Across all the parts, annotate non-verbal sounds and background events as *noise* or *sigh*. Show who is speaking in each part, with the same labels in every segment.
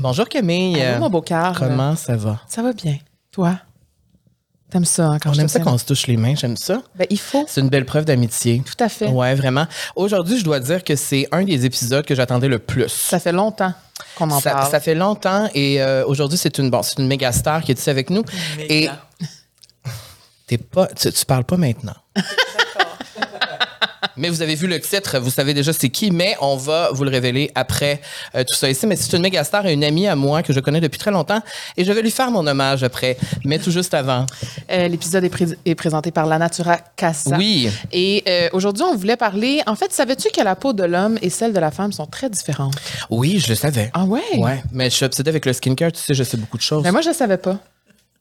Speaker 1: Bonjour Camille.
Speaker 2: Allô, mon beau Carl.
Speaker 1: Comment ça va?
Speaker 2: Ça va bien. Toi? T'aimes ça hein, quand
Speaker 1: On
Speaker 2: je
Speaker 1: aime
Speaker 2: te
Speaker 1: ça qu'on se touche les mains, j'aime ça.
Speaker 2: Ben, il faut.
Speaker 1: C'est une belle preuve d'amitié.
Speaker 2: Tout à fait.
Speaker 1: Ouais, vraiment. Aujourd'hui, je dois dire que c'est un des épisodes que j'attendais le plus.
Speaker 2: Ça fait longtemps qu'on en
Speaker 1: Ça,
Speaker 2: parle.
Speaker 1: ça fait longtemps et euh, aujourd'hui, c'est une, bon, c'est une méga star qui est ici avec nous. Et *laughs* t'es pas, tu, tu parles pas maintenant. *laughs* Mais vous avez vu le titre, vous savez déjà c'est qui, mais on va vous le révéler après euh, tout ça ici. Mais c'est une méga star et une amie à moi que je connais depuis très longtemps et je vais lui faire mon hommage après, mais tout juste avant.
Speaker 2: Euh, L'épisode est, pré- est présenté par La Natura Casa.
Speaker 1: Oui.
Speaker 2: Et euh, aujourd'hui, on voulait parler. En fait, savais-tu que la peau de l'homme et celle de la femme sont très différentes?
Speaker 1: Oui, je le savais.
Speaker 2: Ah ouais?
Speaker 1: Ouais, mais je suis obsédée avec le skincare, tu sais, je sais beaucoup de choses.
Speaker 2: Mais moi, je ne savais pas.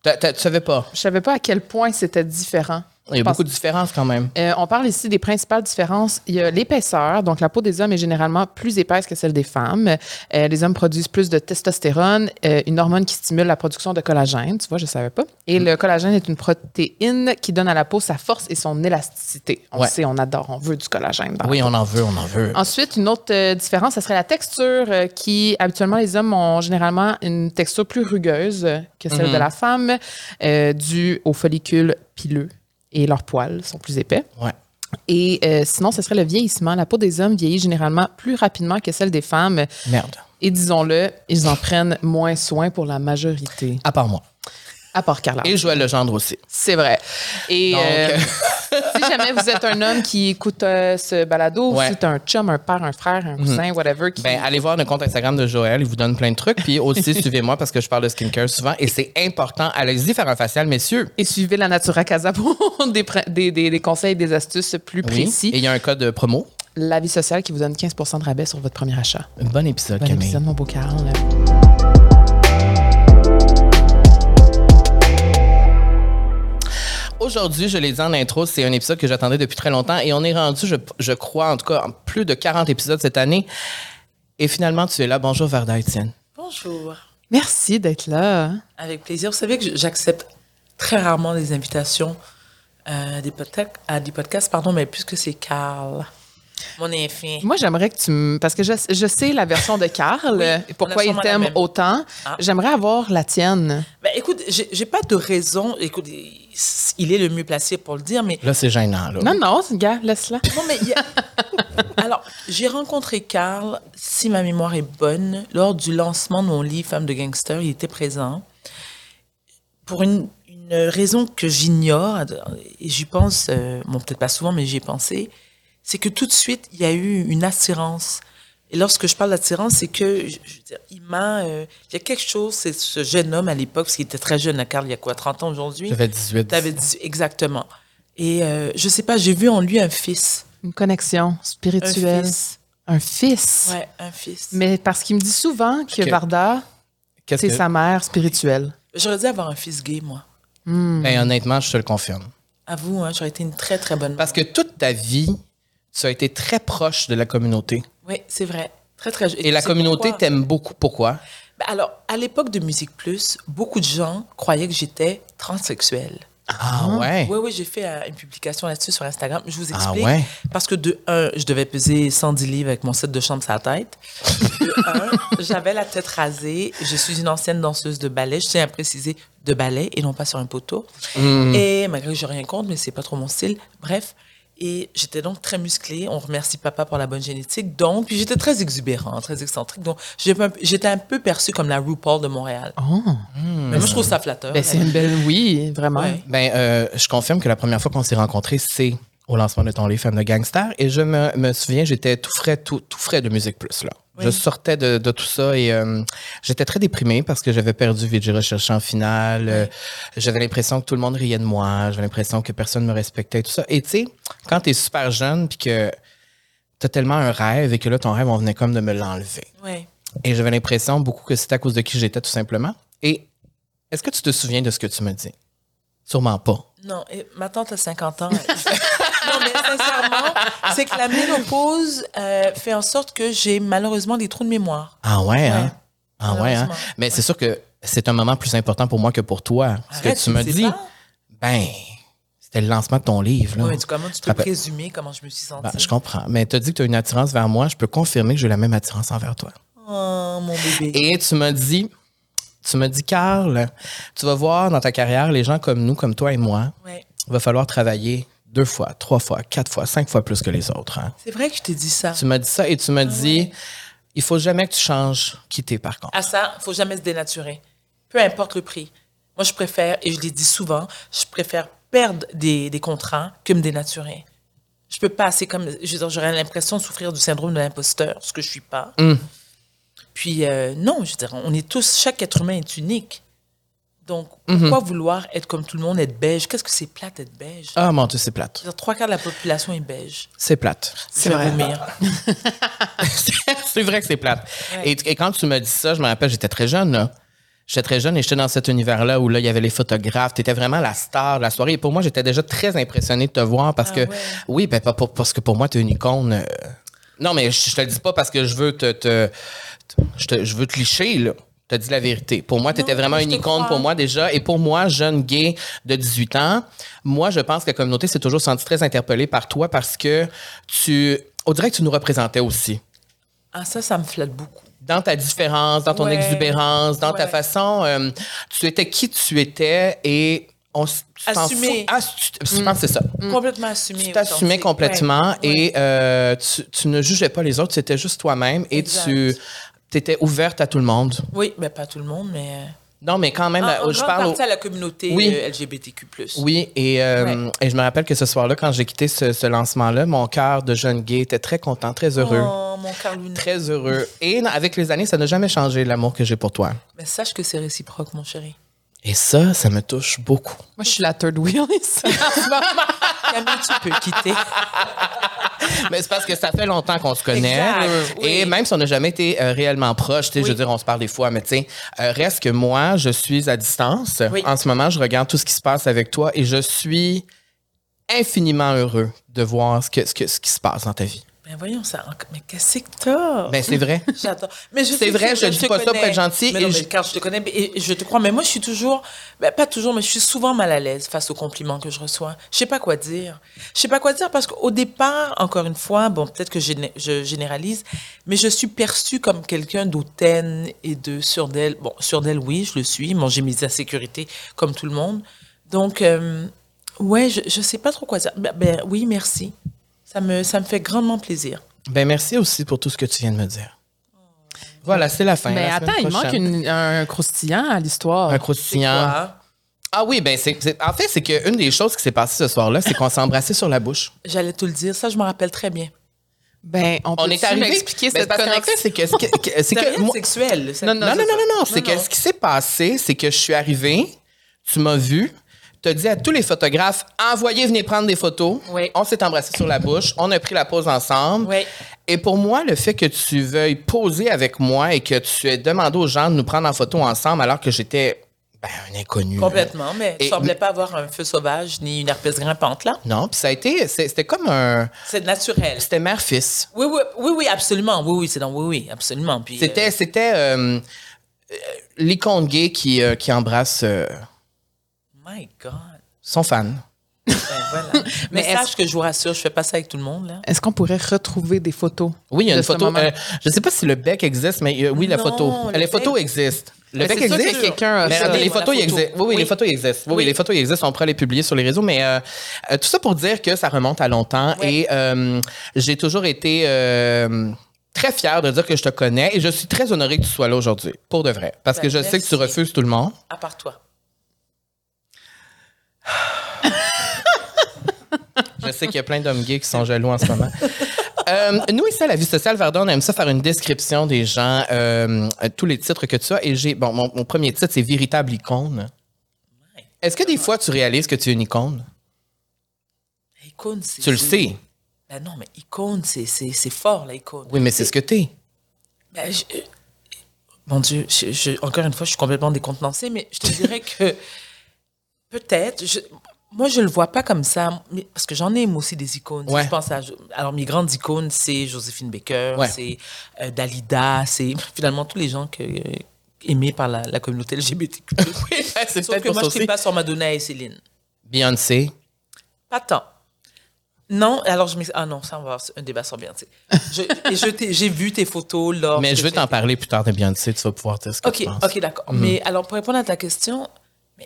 Speaker 1: Tu savais pas?
Speaker 2: Je savais pas à quel point c'était différent.
Speaker 1: Il y a beaucoup de différences quand même.
Speaker 2: Euh, on parle ici des principales différences. Il y a l'épaisseur. Donc, la peau des hommes est généralement plus épaisse que celle des femmes. Euh, les hommes produisent plus de testostérone, euh, une hormone qui stimule la production de collagène. Tu vois, je savais pas. Et
Speaker 1: Mm.
Speaker 2: le collagène est une protéine qui donne à la peau sa force et son élasticité. On
Speaker 1: Ouais.
Speaker 2: sait, on adore, on veut du collagène. dans
Speaker 1: Oui, on en veut, on en veut.
Speaker 2: Ensuite, une autre différence, ce serait la texture, qui habituellement les hommes ont généralement une texture plus rugueuse que celle
Speaker 1: Mhm.
Speaker 2: de la femme, due aux follicules pileux et leurs poils sont plus épais.
Speaker 1: Ouais.
Speaker 2: Et euh, sinon, ce serait le vieillissement. La peau des hommes vieillit généralement plus rapidement que celle des femmes.
Speaker 1: Merde.
Speaker 2: Et disons-le, ils en prennent moins soin pour la majorité.
Speaker 1: À part moi.
Speaker 2: À part Carla.
Speaker 1: Et Joël Legendre aussi.
Speaker 2: C'est vrai. Et
Speaker 1: Donc,
Speaker 2: euh, *laughs* si jamais vous êtes un homme qui écoute euh, ce balado, ou si tu un chum, un père, un frère, un cousin, whatever, qui,
Speaker 1: Ben, allez voir le compte Instagram de Joël, il vous donne plein de trucs. Puis aussi, *laughs* suivez-moi parce que je parle de skincare souvent et c'est important. Allez-y faire un facial, messieurs.
Speaker 2: Et suivez la Natura Casa pour *laughs* des, pr- des, des, des conseils et des astuces plus
Speaker 1: Oui.
Speaker 2: précis.
Speaker 1: Et il y a un code promo.
Speaker 2: La vie sociale qui vous donne 15 de rabais sur votre premier achat.
Speaker 1: Bon épisode,
Speaker 2: Bon
Speaker 1: Camille.
Speaker 2: épisode, mon beau Carl.
Speaker 1: Aujourd'hui, je l'ai dit en intro, c'est un épisode que j'attendais depuis très longtemps et on est rendu, je, je crois, en tout cas, en plus de 40 épisodes cette année. Et finalement, tu es là. Bonjour, Varda Etienne.
Speaker 3: Bonjour.
Speaker 2: Merci d'être là.
Speaker 3: Avec plaisir. Vous savez que j'accepte très rarement des invitations euh, des podcasts, à des podcasts, pardon, mais puisque c'est Carl, mon infini.
Speaker 2: Moi, j'aimerais que tu me... Parce que je, je sais la version de Carl,
Speaker 3: Oui,
Speaker 2: pourquoi
Speaker 3: a
Speaker 2: il t'aime autant.
Speaker 3: Ah.
Speaker 2: J'aimerais avoir la tienne.
Speaker 3: Ben, écoute, j'ai j'ai pas de raison. Écoute, il est le mieux placé pour le dire, mais
Speaker 1: Là, c'est gênant. Là.
Speaker 2: Non, non, gars, laisse-la.
Speaker 3: Non, mais il y a- *laughs* Alors, j'ai rencontré Carl, si ma mémoire est bonne, lors du lancement de mon livre Femme de gangster. Il était présent. Pour une, une raison que j'ignore, et j'y pense, euh, bon, peut-être pas souvent, mais j'y ai pensé, c'est que tout de suite, il y a eu une attirance. Et lorsque je parle d'attirance, c'est que, je, je veux dire, il m'a. euh, il y a quelque chose, c'est ce jeune homme à l'époque, parce qu'il était très jeune, à Carl, il y a quoi, 30 ans aujourd'hui?
Speaker 1: J'avais 18.
Speaker 3: T'avais dit, exactement. Et euh, je sais pas, j'ai vu en lui un fils.
Speaker 2: Une connexion
Speaker 3: Un
Speaker 2: spirituelle.
Speaker 3: fils.
Speaker 2: Un fils?
Speaker 3: Ouais, un fils.
Speaker 2: Mais parce qu'il me dit souvent que
Speaker 1: Ok.
Speaker 2: Varda, c'est
Speaker 1: que-
Speaker 2: sa mère spirituelle.
Speaker 3: J'aurais dû avoir un fils gay, moi.
Speaker 1: Ben, honnêtement, je te le confirme.
Speaker 3: À vous, hein, j'aurais été une très, très bonne
Speaker 1: Parce que toute ta vie, tu as été très proche de la communauté.
Speaker 3: Oui, c'est vrai. Très, très.
Speaker 1: Et la
Speaker 3: tu sais
Speaker 1: communauté
Speaker 3: pourquoi?
Speaker 1: t'aime beaucoup. Pourquoi?
Speaker 3: Ben alors, à l'époque de Musique Plus, beaucoup de gens croyaient que j'étais transsexuelle.
Speaker 1: Ah ouais?
Speaker 3: Oui, oui, j'ai fait euh, une publication là-dessus sur Instagram. Je vous
Speaker 1: Ah
Speaker 3: explique.
Speaker 1: ouais?
Speaker 3: Parce que de un, je devais peser 110 livres avec mon set de chambre sur la tête. De un, *laughs* j'avais la tête rasée. Je suis une ancienne danseuse de ballet. Je tiens à préciser de ballet et non pas sur un poteau.
Speaker 1: Hmm.
Speaker 3: Et malgré que j'ai rien contre, mais c'est pas trop mon style. Bref. Et j'étais donc très musclée. On remercie papa pour la bonne génétique. Donc, puis j'étais très exubérant, très excentrique. Donc, j'étais un peu perçue comme la RuPaul de Montréal.
Speaker 2: Oh.
Speaker 3: Mais moi, je trouve ça flatteur.
Speaker 2: Ben, c'est une belle. Oui, vraiment.
Speaker 3: Ouais.
Speaker 1: Ben, euh, je confirme que la première fois qu'on s'est rencontrés, c'est au lancement de ton livre Femme de Gangster. Et je me, me souviens, j'étais tout frais, tout, tout frais de Musique Plus, là.
Speaker 3: Oui.
Speaker 1: Je sortais de, de tout ça et euh, j'étais très déprimée parce que j'avais perdu Vigi Recherche en finale. Euh, j'avais l'impression que tout le monde riait de moi. J'avais l'impression que personne me respectait et tout ça. Et tu sais, quand t'es super jeune puis que t'as tellement un rêve et que là, ton rêve, on venait comme de me l'enlever.
Speaker 3: Ouais.
Speaker 1: Et j'avais l'impression beaucoup que c'était à cause de qui j'étais, tout simplement. Et est-ce que tu te souviens de ce que tu me dis? Sûrement pas.
Speaker 3: Non, et ma tante a 50 ans. Non, mais sincèrement, c'est que la ménopause euh, fait en sorte que j'ai malheureusement des trous de mémoire.
Speaker 1: Ah ouais, hein? Ah ouais, hein? Mais c'est sûr que c'est un moment plus important pour moi que pour toi. Ce
Speaker 3: Arrête,
Speaker 1: que tu me dis,
Speaker 3: pas?
Speaker 1: ben, c'était le lancement de ton livre. Là.
Speaker 3: Ouais, mais tu- comment tu te
Speaker 1: Rappelle-
Speaker 3: présumer comment je me suis sentie?
Speaker 1: Ben, je comprends. Mais tu as dit que tu as une attirance vers moi. Je peux confirmer que j'ai la même attirance envers toi.
Speaker 3: Oh, mon bébé.
Speaker 1: Et tu m'as dit, tu m'as dit, Carl, tu vas voir dans ta carrière, les gens comme nous, comme toi et moi, il va falloir travailler deux fois, trois fois, quatre fois, cinq fois plus que les autres. hein.
Speaker 3: C'est vrai que je t'ai dit ça.
Speaker 1: Tu m'as dit ça et tu m'as dit, il faut jamais que tu changes quitter par contre.
Speaker 3: À ça, faut jamais se dénaturer. Peu importe le prix. Moi, je préfère, et je l'ai dit souvent, je préfère perdre des, des contrats que me dénaturer. Je peux pas, c'est comme, j'aurais l'impression de souffrir du syndrome de l'imposteur, ce que je suis pas.
Speaker 1: Mm.
Speaker 3: Puis, euh, non, je veux dire, on est tous, chaque être humain est unique. Donc,
Speaker 1: Mm-hmm.
Speaker 3: pourquoi vouloir être comme tout le monde, être beige? Qu'est-ce que c'est plate, être beige?
Speaker 1: Ah mon Dieu, c'est plate.
Speaker 3: Trois quarts de la population est beige.
Speaker 1: C'est plate.
Speaker 3: Vais vomir. *laughs*
Speaker 1: c'est vrai que c'est plate.
Speaker 3: Ouais.
Speaker 1: Et, et quand tu m'as dit ça, je me rappelle, j'étais très jeune, là. J'étais très jeune et j'étais dans cet univers-là où là, il y avait les photographes. Tu étais vraiment la star de la soirée. Et pour moi, j'étais déjà très impressionné de te voir parce
Speaker 3: Ah
Speaker 1: que,
Speaker 3: ouais.
Speaker 1: oui, ben, pas pour- parce que pour moi, tu es une icône. euh, Non, mais je, je te le dis pas parce que je veux te, te- je, te- je veux te licher, là. Te dis la vérité. Pour moi, tu étais vraiment une icône
Speaker 3: crois.
Speaker 1: pour moi déjà. Et pour moi, jeune gay de 18 ans, moi, je pense que la communauté s'est toujours sentie très interpellée par toi parce que tu, on dirait que tu nous représentais aussi
Speaker 3: Ah, ça, ça me flatte beaucoup.
Speaker 1: dans ta différence, dans ton
Speaker 3: Ouais.
Speaker 1: exubérance, dans ta façon, euh, tu étais qui tu étais et on
Speaker 3: Assumé.
Speaker 1: Ah, tu- je pense que c'est ça.
Speaker 3: Complètement assumé.
Speaker 1: Tu t'assumais complètement.
Speaker 3: Ouais.
Speaker 1: et euh, tu, tu ne jugeais pas les autres, c'était juste toi-même et
Speaker 3: Exact.
Speaker 1: tu étais ouverte à tout le monde.
Speaker 3: Oui, mais pas tout le monde, mais. euh,
Speaker 1: Non, mais quand même,
Speaker 3: en, en
Speaker 1: je parle. au-
Speaker 3: à la communauté
Speaker 1: Oui.
Speaker 3: euh, LGBTQ+.
Speaker 1: Oui, et, euh,
Speaker 3: Ouais.
Speaker 1: et je me rappelle que ce soir-là, quand j'ai quitté ce, ce lancement-là, mon cœur de jeune gay était très content, très heureux.
Speaker 3: Oh, mon Carlounet.
Speaker 1: Très heureux. Et avec les années, ça n'a jamais changé l'amour que j'ai pour toi.
Speaker 3: Mais sache que c'est réciproque, mon chéri.
Speaker 1: Et ça, ça me touche beaucoup.
Speaker 2: Moi, je suis la third wheel ici.
Speaker 3: Camille, tu peux quitter. *laughs*
Speaker 1: Mais c'est parce que ça fait longtemps qu'on se connaît.
Speaker 3: Exact, oui.
Speaker 1: Et même si on n'a jamais été euh, réellement proches, tu sais, je veux dire, on se parle des fois, mais tu sais, euh, reste que moi, je suis à distance.
Speaker 3: Oui.
Speaker 1: En ce moment, je regarde tout ce qui se passe avec toi et je suis infiniment heureux de voir ce, que, ce, que- ce qui se passe dans ta vie.
Speaker 3: Mais voyons ça. Mais qu'est-ce que t'as?
Speaker 1: Ben, c'est vrai. *laughs*
Speaker 3: J'adore. Mais je
Speaker 1: C'est vrai, je dis
Speaker 3: te
Speaker 1: pas ça pour
Speaker 3: connais.
Speaker 1: être gentil
Speaker 3: Mais
Speaker 1: et je-
Speaker 3: car je te connais et je te crois. Mais moi, je suis toujours, ben, pas toujours, mais je suis souvent mal à l'aise face aux compliments que je reçois. Je sais pas quoi dire. Je sais pas quoi dire parce qu'au départ, encore une fois, bon, peut-être que je, géné- je généralise, mais je suis perçue comme quelqu'un d'hautaine et de sûr d'elle. Bon, sûr d'elle, oui, je le suis. Bon, j'ai mes insécurités comme tout le monde. Donc, euh, ouais, je, je sais pas trop quoi dire. Ben, ben, oui, merci. Ça me, ça me fait grandement plaisir.
Speaker 1: Ben, merci aussi pour tout ce que tu viens de me dire. Voilà, c'est la fin.
Speaker 2: Mais
Speaker 1: La
Speaker 2: attends, il manque une- un croustillant à l'histoire.
Speaker 1: Un
Speaker 3: C'est
Speaker 1: croustillant. Ah oui, ben c'est, c'est- en fait, c'est qu'une des choses qui s'est passée ce soir-là, c'est qu'on s'est embrassé sur la bouche.
Speaker 3: J'allais te le dire, ça je me rappelle très bien.
Speaker 2: Ben, on peut
Speaker 1: On est arrivé?
Speaker 2: m'expliquer
Speaker 1: Ben,
Speaker 2: cette
Speaker 1: parce
Speaker 2: connexion?
Speaker 1: c'est que, ce que- que- *laughs* c'est
Speaker 3: C'est
Speaker 1: que moi-
Speaker 3: sexuel.
Speaker 2: Non, non,
Speaker 1: non, non, non, non, non, c'est
Speaker 3: Non,
Speaker 1: que
Speaker 3: non.
Speaker 1: ce qui s'est passé, c'est que je suis arrivée, tu m'as vu, tu as dit à tous les photographes, envoyez, venez prendre des photos.
Speaker 3: Oui.
Speaker 1: On s'est embrassé sur la bouche, on a pris la pause ensemble.
Speaker 3: Oui.
Speaker 1: Et pour moi, le fait que tu veuilles poser avec moi et que tu aies demandé aux gens de nous prendre en photo ensemble alors que j'étais ben, un inconnu.
Speaker 3: Complètement, mais tu semblais pas avoir un feu sauvage ni une herpès grimpante là.
Speaker 1: Non, puis ça a été, c'était comme un,
Speaker 3: C'est naturel.
Speaker 1: c'était mère-fils.
Speaker 3: Oui, oui, oui, oui, absolument. Oui, oui, c'est dans oui, oui, absolument.
Speaker 1: C'était,
Speaker 3: euh,
Speaker 1: c'était euh, euh, l'icône gay qui, euh, qui embrasse
Speaker 3: my God.
Speaker 1: son fan.
Speaker 3: Ben, voilà. *laughs* mais
Speaker 2: Mais
Speaker 3: sache que je vous rassure, je fais pas ça avec tout le monde là.
Speaker 2: Est-ce qu'on pourrait retrouver des photos?
Speaker 1: Oui, il y a une photo. euh, je ne sais pas si le bec existe, mais euh, oui, la
Speaker 3: Non,
Speaker 1: photo.
Speaker 3: le
Speaker 1: les photos existent. Le bec existe.
Speaker 2: que quelqu'un
Speaker 1: Mais attends, les photos, ils
Speaker 3: photo.
Speaker 1: existent. Oui, oui,
Speaker 3: Oui.
Speaker 1: les photos existent. Oui, oui,
Speaker 3: Oui.
Speaker 1: les photos existent. On pourra les publier sur les réseaux, mais euh, euh, tout ça pour dire que ça remonte à longtemps. Et euh, j'ai toujours été euh, très fière de dire que je te connais et je suis très honorée que tu sois là aujourd'hui, pour de vrai. Parce que
Speaker 3: Ben,
Speaker 1: je sais que tu refuses tout le monde.
Speaker 3: À part toi.
Speaker 1: Je sais qu'il y a plein d'hommes gays qui sont jaloux en ce moment. Euh, nous, ici, à la vie sociale, Verdun, on aime ça faire une description des gens, euh, tous les titres que tu as. Et j'ai, bon, mon, mon premier titre, c'est Véritable icône. Est-ce que des fois, tu réalises que tu es une icône?
Speaker 3: Icône, c'est.
Speaker 1: Tu le sais.
Speaker 3: Ben non, mais icône, c'est, c'est, fort, la icône.
Speaker 1: Oui, mais c'est ce que tu es.
Speaker 3: Ben, je- euh, mon Dieu, je- je- encore une fois, je suis complètement décontenancée, mais je te dirais que peut-être, je- moi, je le vois pas comme ça, parce que j'en ai moi aussi des icônes.
Speaker 1: Ouais.
Speaker 3: Je pense à, alors, mes grandes icônes, c'est Joséphine Baker,
Speaker 1: Ouais.
Speaker 3: c'est euh, Dalida, c'est *laughs* finalement tous les gens que, euh, aimés par la, la communauté LGBTQ. *laughs*
Speaker 1: c'est
Speaker 3: Sauf que moi, je ne pas sur Madonna et Céline.
Speaker 1: Beyoncé.
Speaker 3: Pas tant. Non, alors je m'ex- Ah non, ça, on va avoir un débat sur Beyoncé. Je- je j'ai vu tes photos lors.
Speaker 1: Mais je veux t'en parler plus tard de Beyoncé, tu vas pouvoir que
Speaker 3: Ok, ok, d'accord. Mais alors, pour répondre à ta question,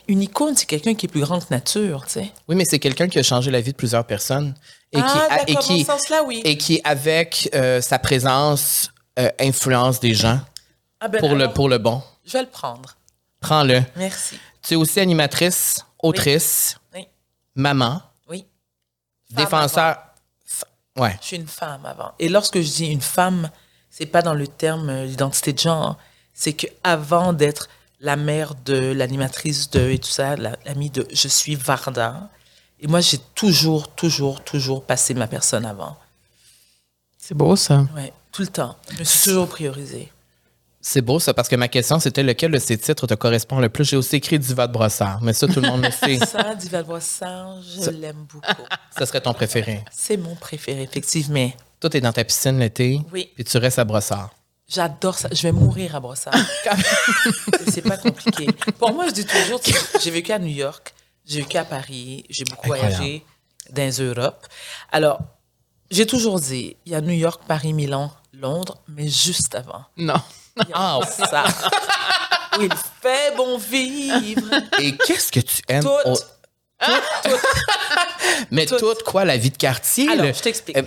Speaker 3: une icône, c'est quelqu'un qui est plus grand que nature, tu sais.
Speaker 1: Oui, mais c'est quelqu'un qui a changé la vie de plusieurs personnes et
Speaker 3: ah,
Speaker 1: qui, a- et qui,
Speaker 3: oui.
Speaker 1: et qui avec euh, sa présence, euh, influence des gens
Speaker 3: Ah ben,
Speaker 1: pour, le, pour le bon.
Speaker 3: Je vais le prendre.
Speaker 1: Prends-le.
Speaker 3: Merci.
Speaker 1: Tu es aussi animatrice, autrice,
Speaker 3: Oui.
Speaker 1: maman,
Speaker 3: Oui. Femme
Speaker 1: défenseur. Ouais.
Speaker 3: Je suis une femme avant. Et lorsque je dis une femme, c'est pas dans le terme euh, l'identité de genre. C'est que avant d'être la mère de l'animatrice de et tout ça, la- l'amie de, je suis Varda. Et moi, j'ai toujours, toujours, toujours passé ma personne avant.
Speaker 2: C'est beau, ça.
Speaker 3: Ouais, tout le temps. Je me suis toujours priorisée.
Speaker 1: C'est beau ça, parce que ma question c'était lequel de ces titres te correspond le plus? J'ai aussi écrit Diva de Brossard, mais ça, tout le monde le *laughs* sait.
Speaker 3: Ça, Diva Boissard, je l'aime beaucoup.
Speaker 1: Ça serait ton préféré.
Speaker 3: C'est mon préféré, effectivement.
Speaker 1: Toi, t'es dans ta piscine l'été,
Speaker 3: Oui.
Speaker 1: puis tu restes à Brossard.
Speaker 3: J'adore ça. Je vais mourir à Brossard. *laughs* *laughs* c'est pas compliqué. Pour moi, je dis toujours, j'ai vécu à New York, j'ai vécu à Paris, j'ai beaucoup
Speaker 1: Incroyable.
Speaker 3: voyagé dans les Europes. Alors, j'ai toujours dit, il y a New York, Paris, Milan, Londres, mais juste avant.
Speaker 2: Non.
Speaker 3: Il y a ça. Où *laughs* il fait bon vivre.
Speaker 1: Et qu'est-ce que tu aimes?
Speaker 3: Tout.
Speaker 1: au- Mais
Speaker 3: Tout.
Speaker 1: toute quoi, la vie de quartier?
Speaker 3: Alors,
Speaker 1: le-
Speaker 3: je t'explique.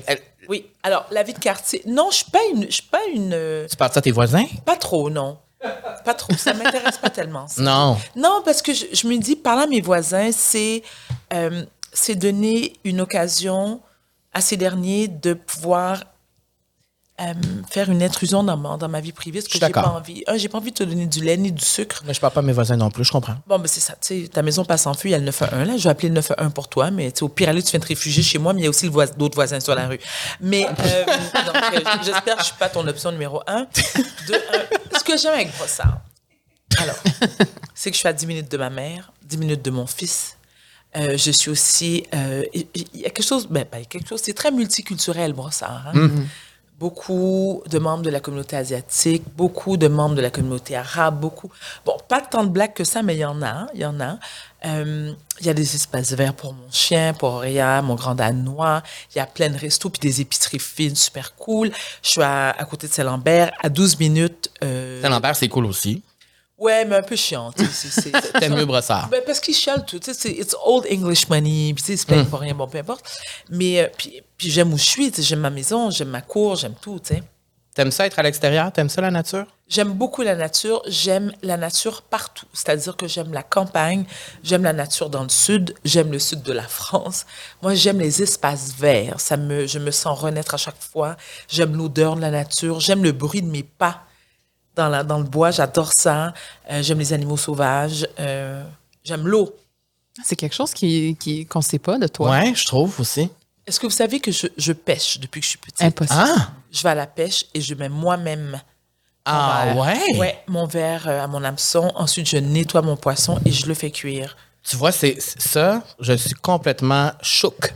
Speaker 3: Oui. Alors, la vie de quartier. Non, je suis pas une. Je suis pas une. euh,
Speaker 1: tu parles ça à tes voisins?
Speaker 3: Pas trop, non. Pas trop. Ça m'intéresse pas tellement. ça.
Speaker 1: Non.
Speaker 3: Non, parce que je, je me dis, parler à mes voisins, c'est euh, c'est donner une occasion à ces derniers de pouvoir euh, faire une intrusion dans ma, dans ma vie privée, ce que j'ai pas envie. Un, j'ai pas envie de te donner du lait ni du sucre.
Speaker 1: Mais je parle pas à mes voisins non plus, je comprends.
Speaker 3: Bon, ben c'est ça. Tu sais, ta maison passe en feu, il y a le 911. Là, je vais appeler le 911 pour toi, mais au pire, aller, tu viens te réfugier chez moi, mais il y a aussi d'autres voisins sur la rue. Mais euh, *laughs* euh, j'espère que je suis pas ton option numéro un. De, un, ce que j'aime avec Brossard, alors, c'est que je suis à 10 minutes de ma mère, 10 minutes de mon fils. Euh, je suis aussi. euh, Il y a quelque chose. Ben, quelque chose. C'est très multiculturel, Brossard. hein. Beaucoup de membres de la communauté asiatique, beaucoup de membres de la communauté arabe, beaucoup. Bon, pas tant de blagues que ça, mais il y en a. Il y en a. Euh, Il y a des espaces verts pour mon chien, pour Auréa, mon grand danois. Il y a plein de restos, puis des épiceries fines, super cool. Je suis à, côté de Saint-Lambert, à 12 minutes. euh,
Speaker 1: Saint-Lambert, c'est cool aussi.
Speaker 3: Ouais, mais un peu chiant.
Speaker 1: T'aimes mieux Brossard.
Speaker 3: ben, parce qu'ils chialent tout. C'est it's old English money. Puis, c'est pas pour rien, bon, peu importe. Mais, euh, puis, puis j'aime où je suis. J'aime ma maison, j'aime ma cour, j'aime tout, tu sais.
Speaker 1: T'aimes ça être à l'extérieur? T'aimes ça la nature?
Speaker 3: J'aime beaucoup la nature. J'aime la nature partout. C'est-à-dire que j'aime la campagne, j'aime la nature dans le sud, j'aime le sud de la France. Moi, j'aime les espaces verts. Ça me, je me sens renaître à chaque fois. J'aime l'odeur de la nature. J'aime le bruit de mes pas dans, la, dans le bois. J'adore ça. Euh, j'aime les animaux sauvages. Euh, j'aime l'eau.
Speaker 2: C'est quelque chose qui, qui, qu'on sait pas de toi.
Speaker 1: Ouais, je trouve aussi.
Speaker 3: Est-ce que vous savez que je, je pêche depuis que je suis petite?
Speaker 2: Impossible.
Speaker 1: Ah!
Speaker 3: Je vais à la pêche et je mets moi-même
Speaker 1: Ah
Speaker 3: mon verre.
Speaker 1: ouais?
Speaker 3: Ouais, mon verre euh, à mon hameçon. Ensuite, je nettoie mon poisson et je le fais cuire.
Speaker 1: Tu vois, c'est c'est- ça, je suis complètement chouk.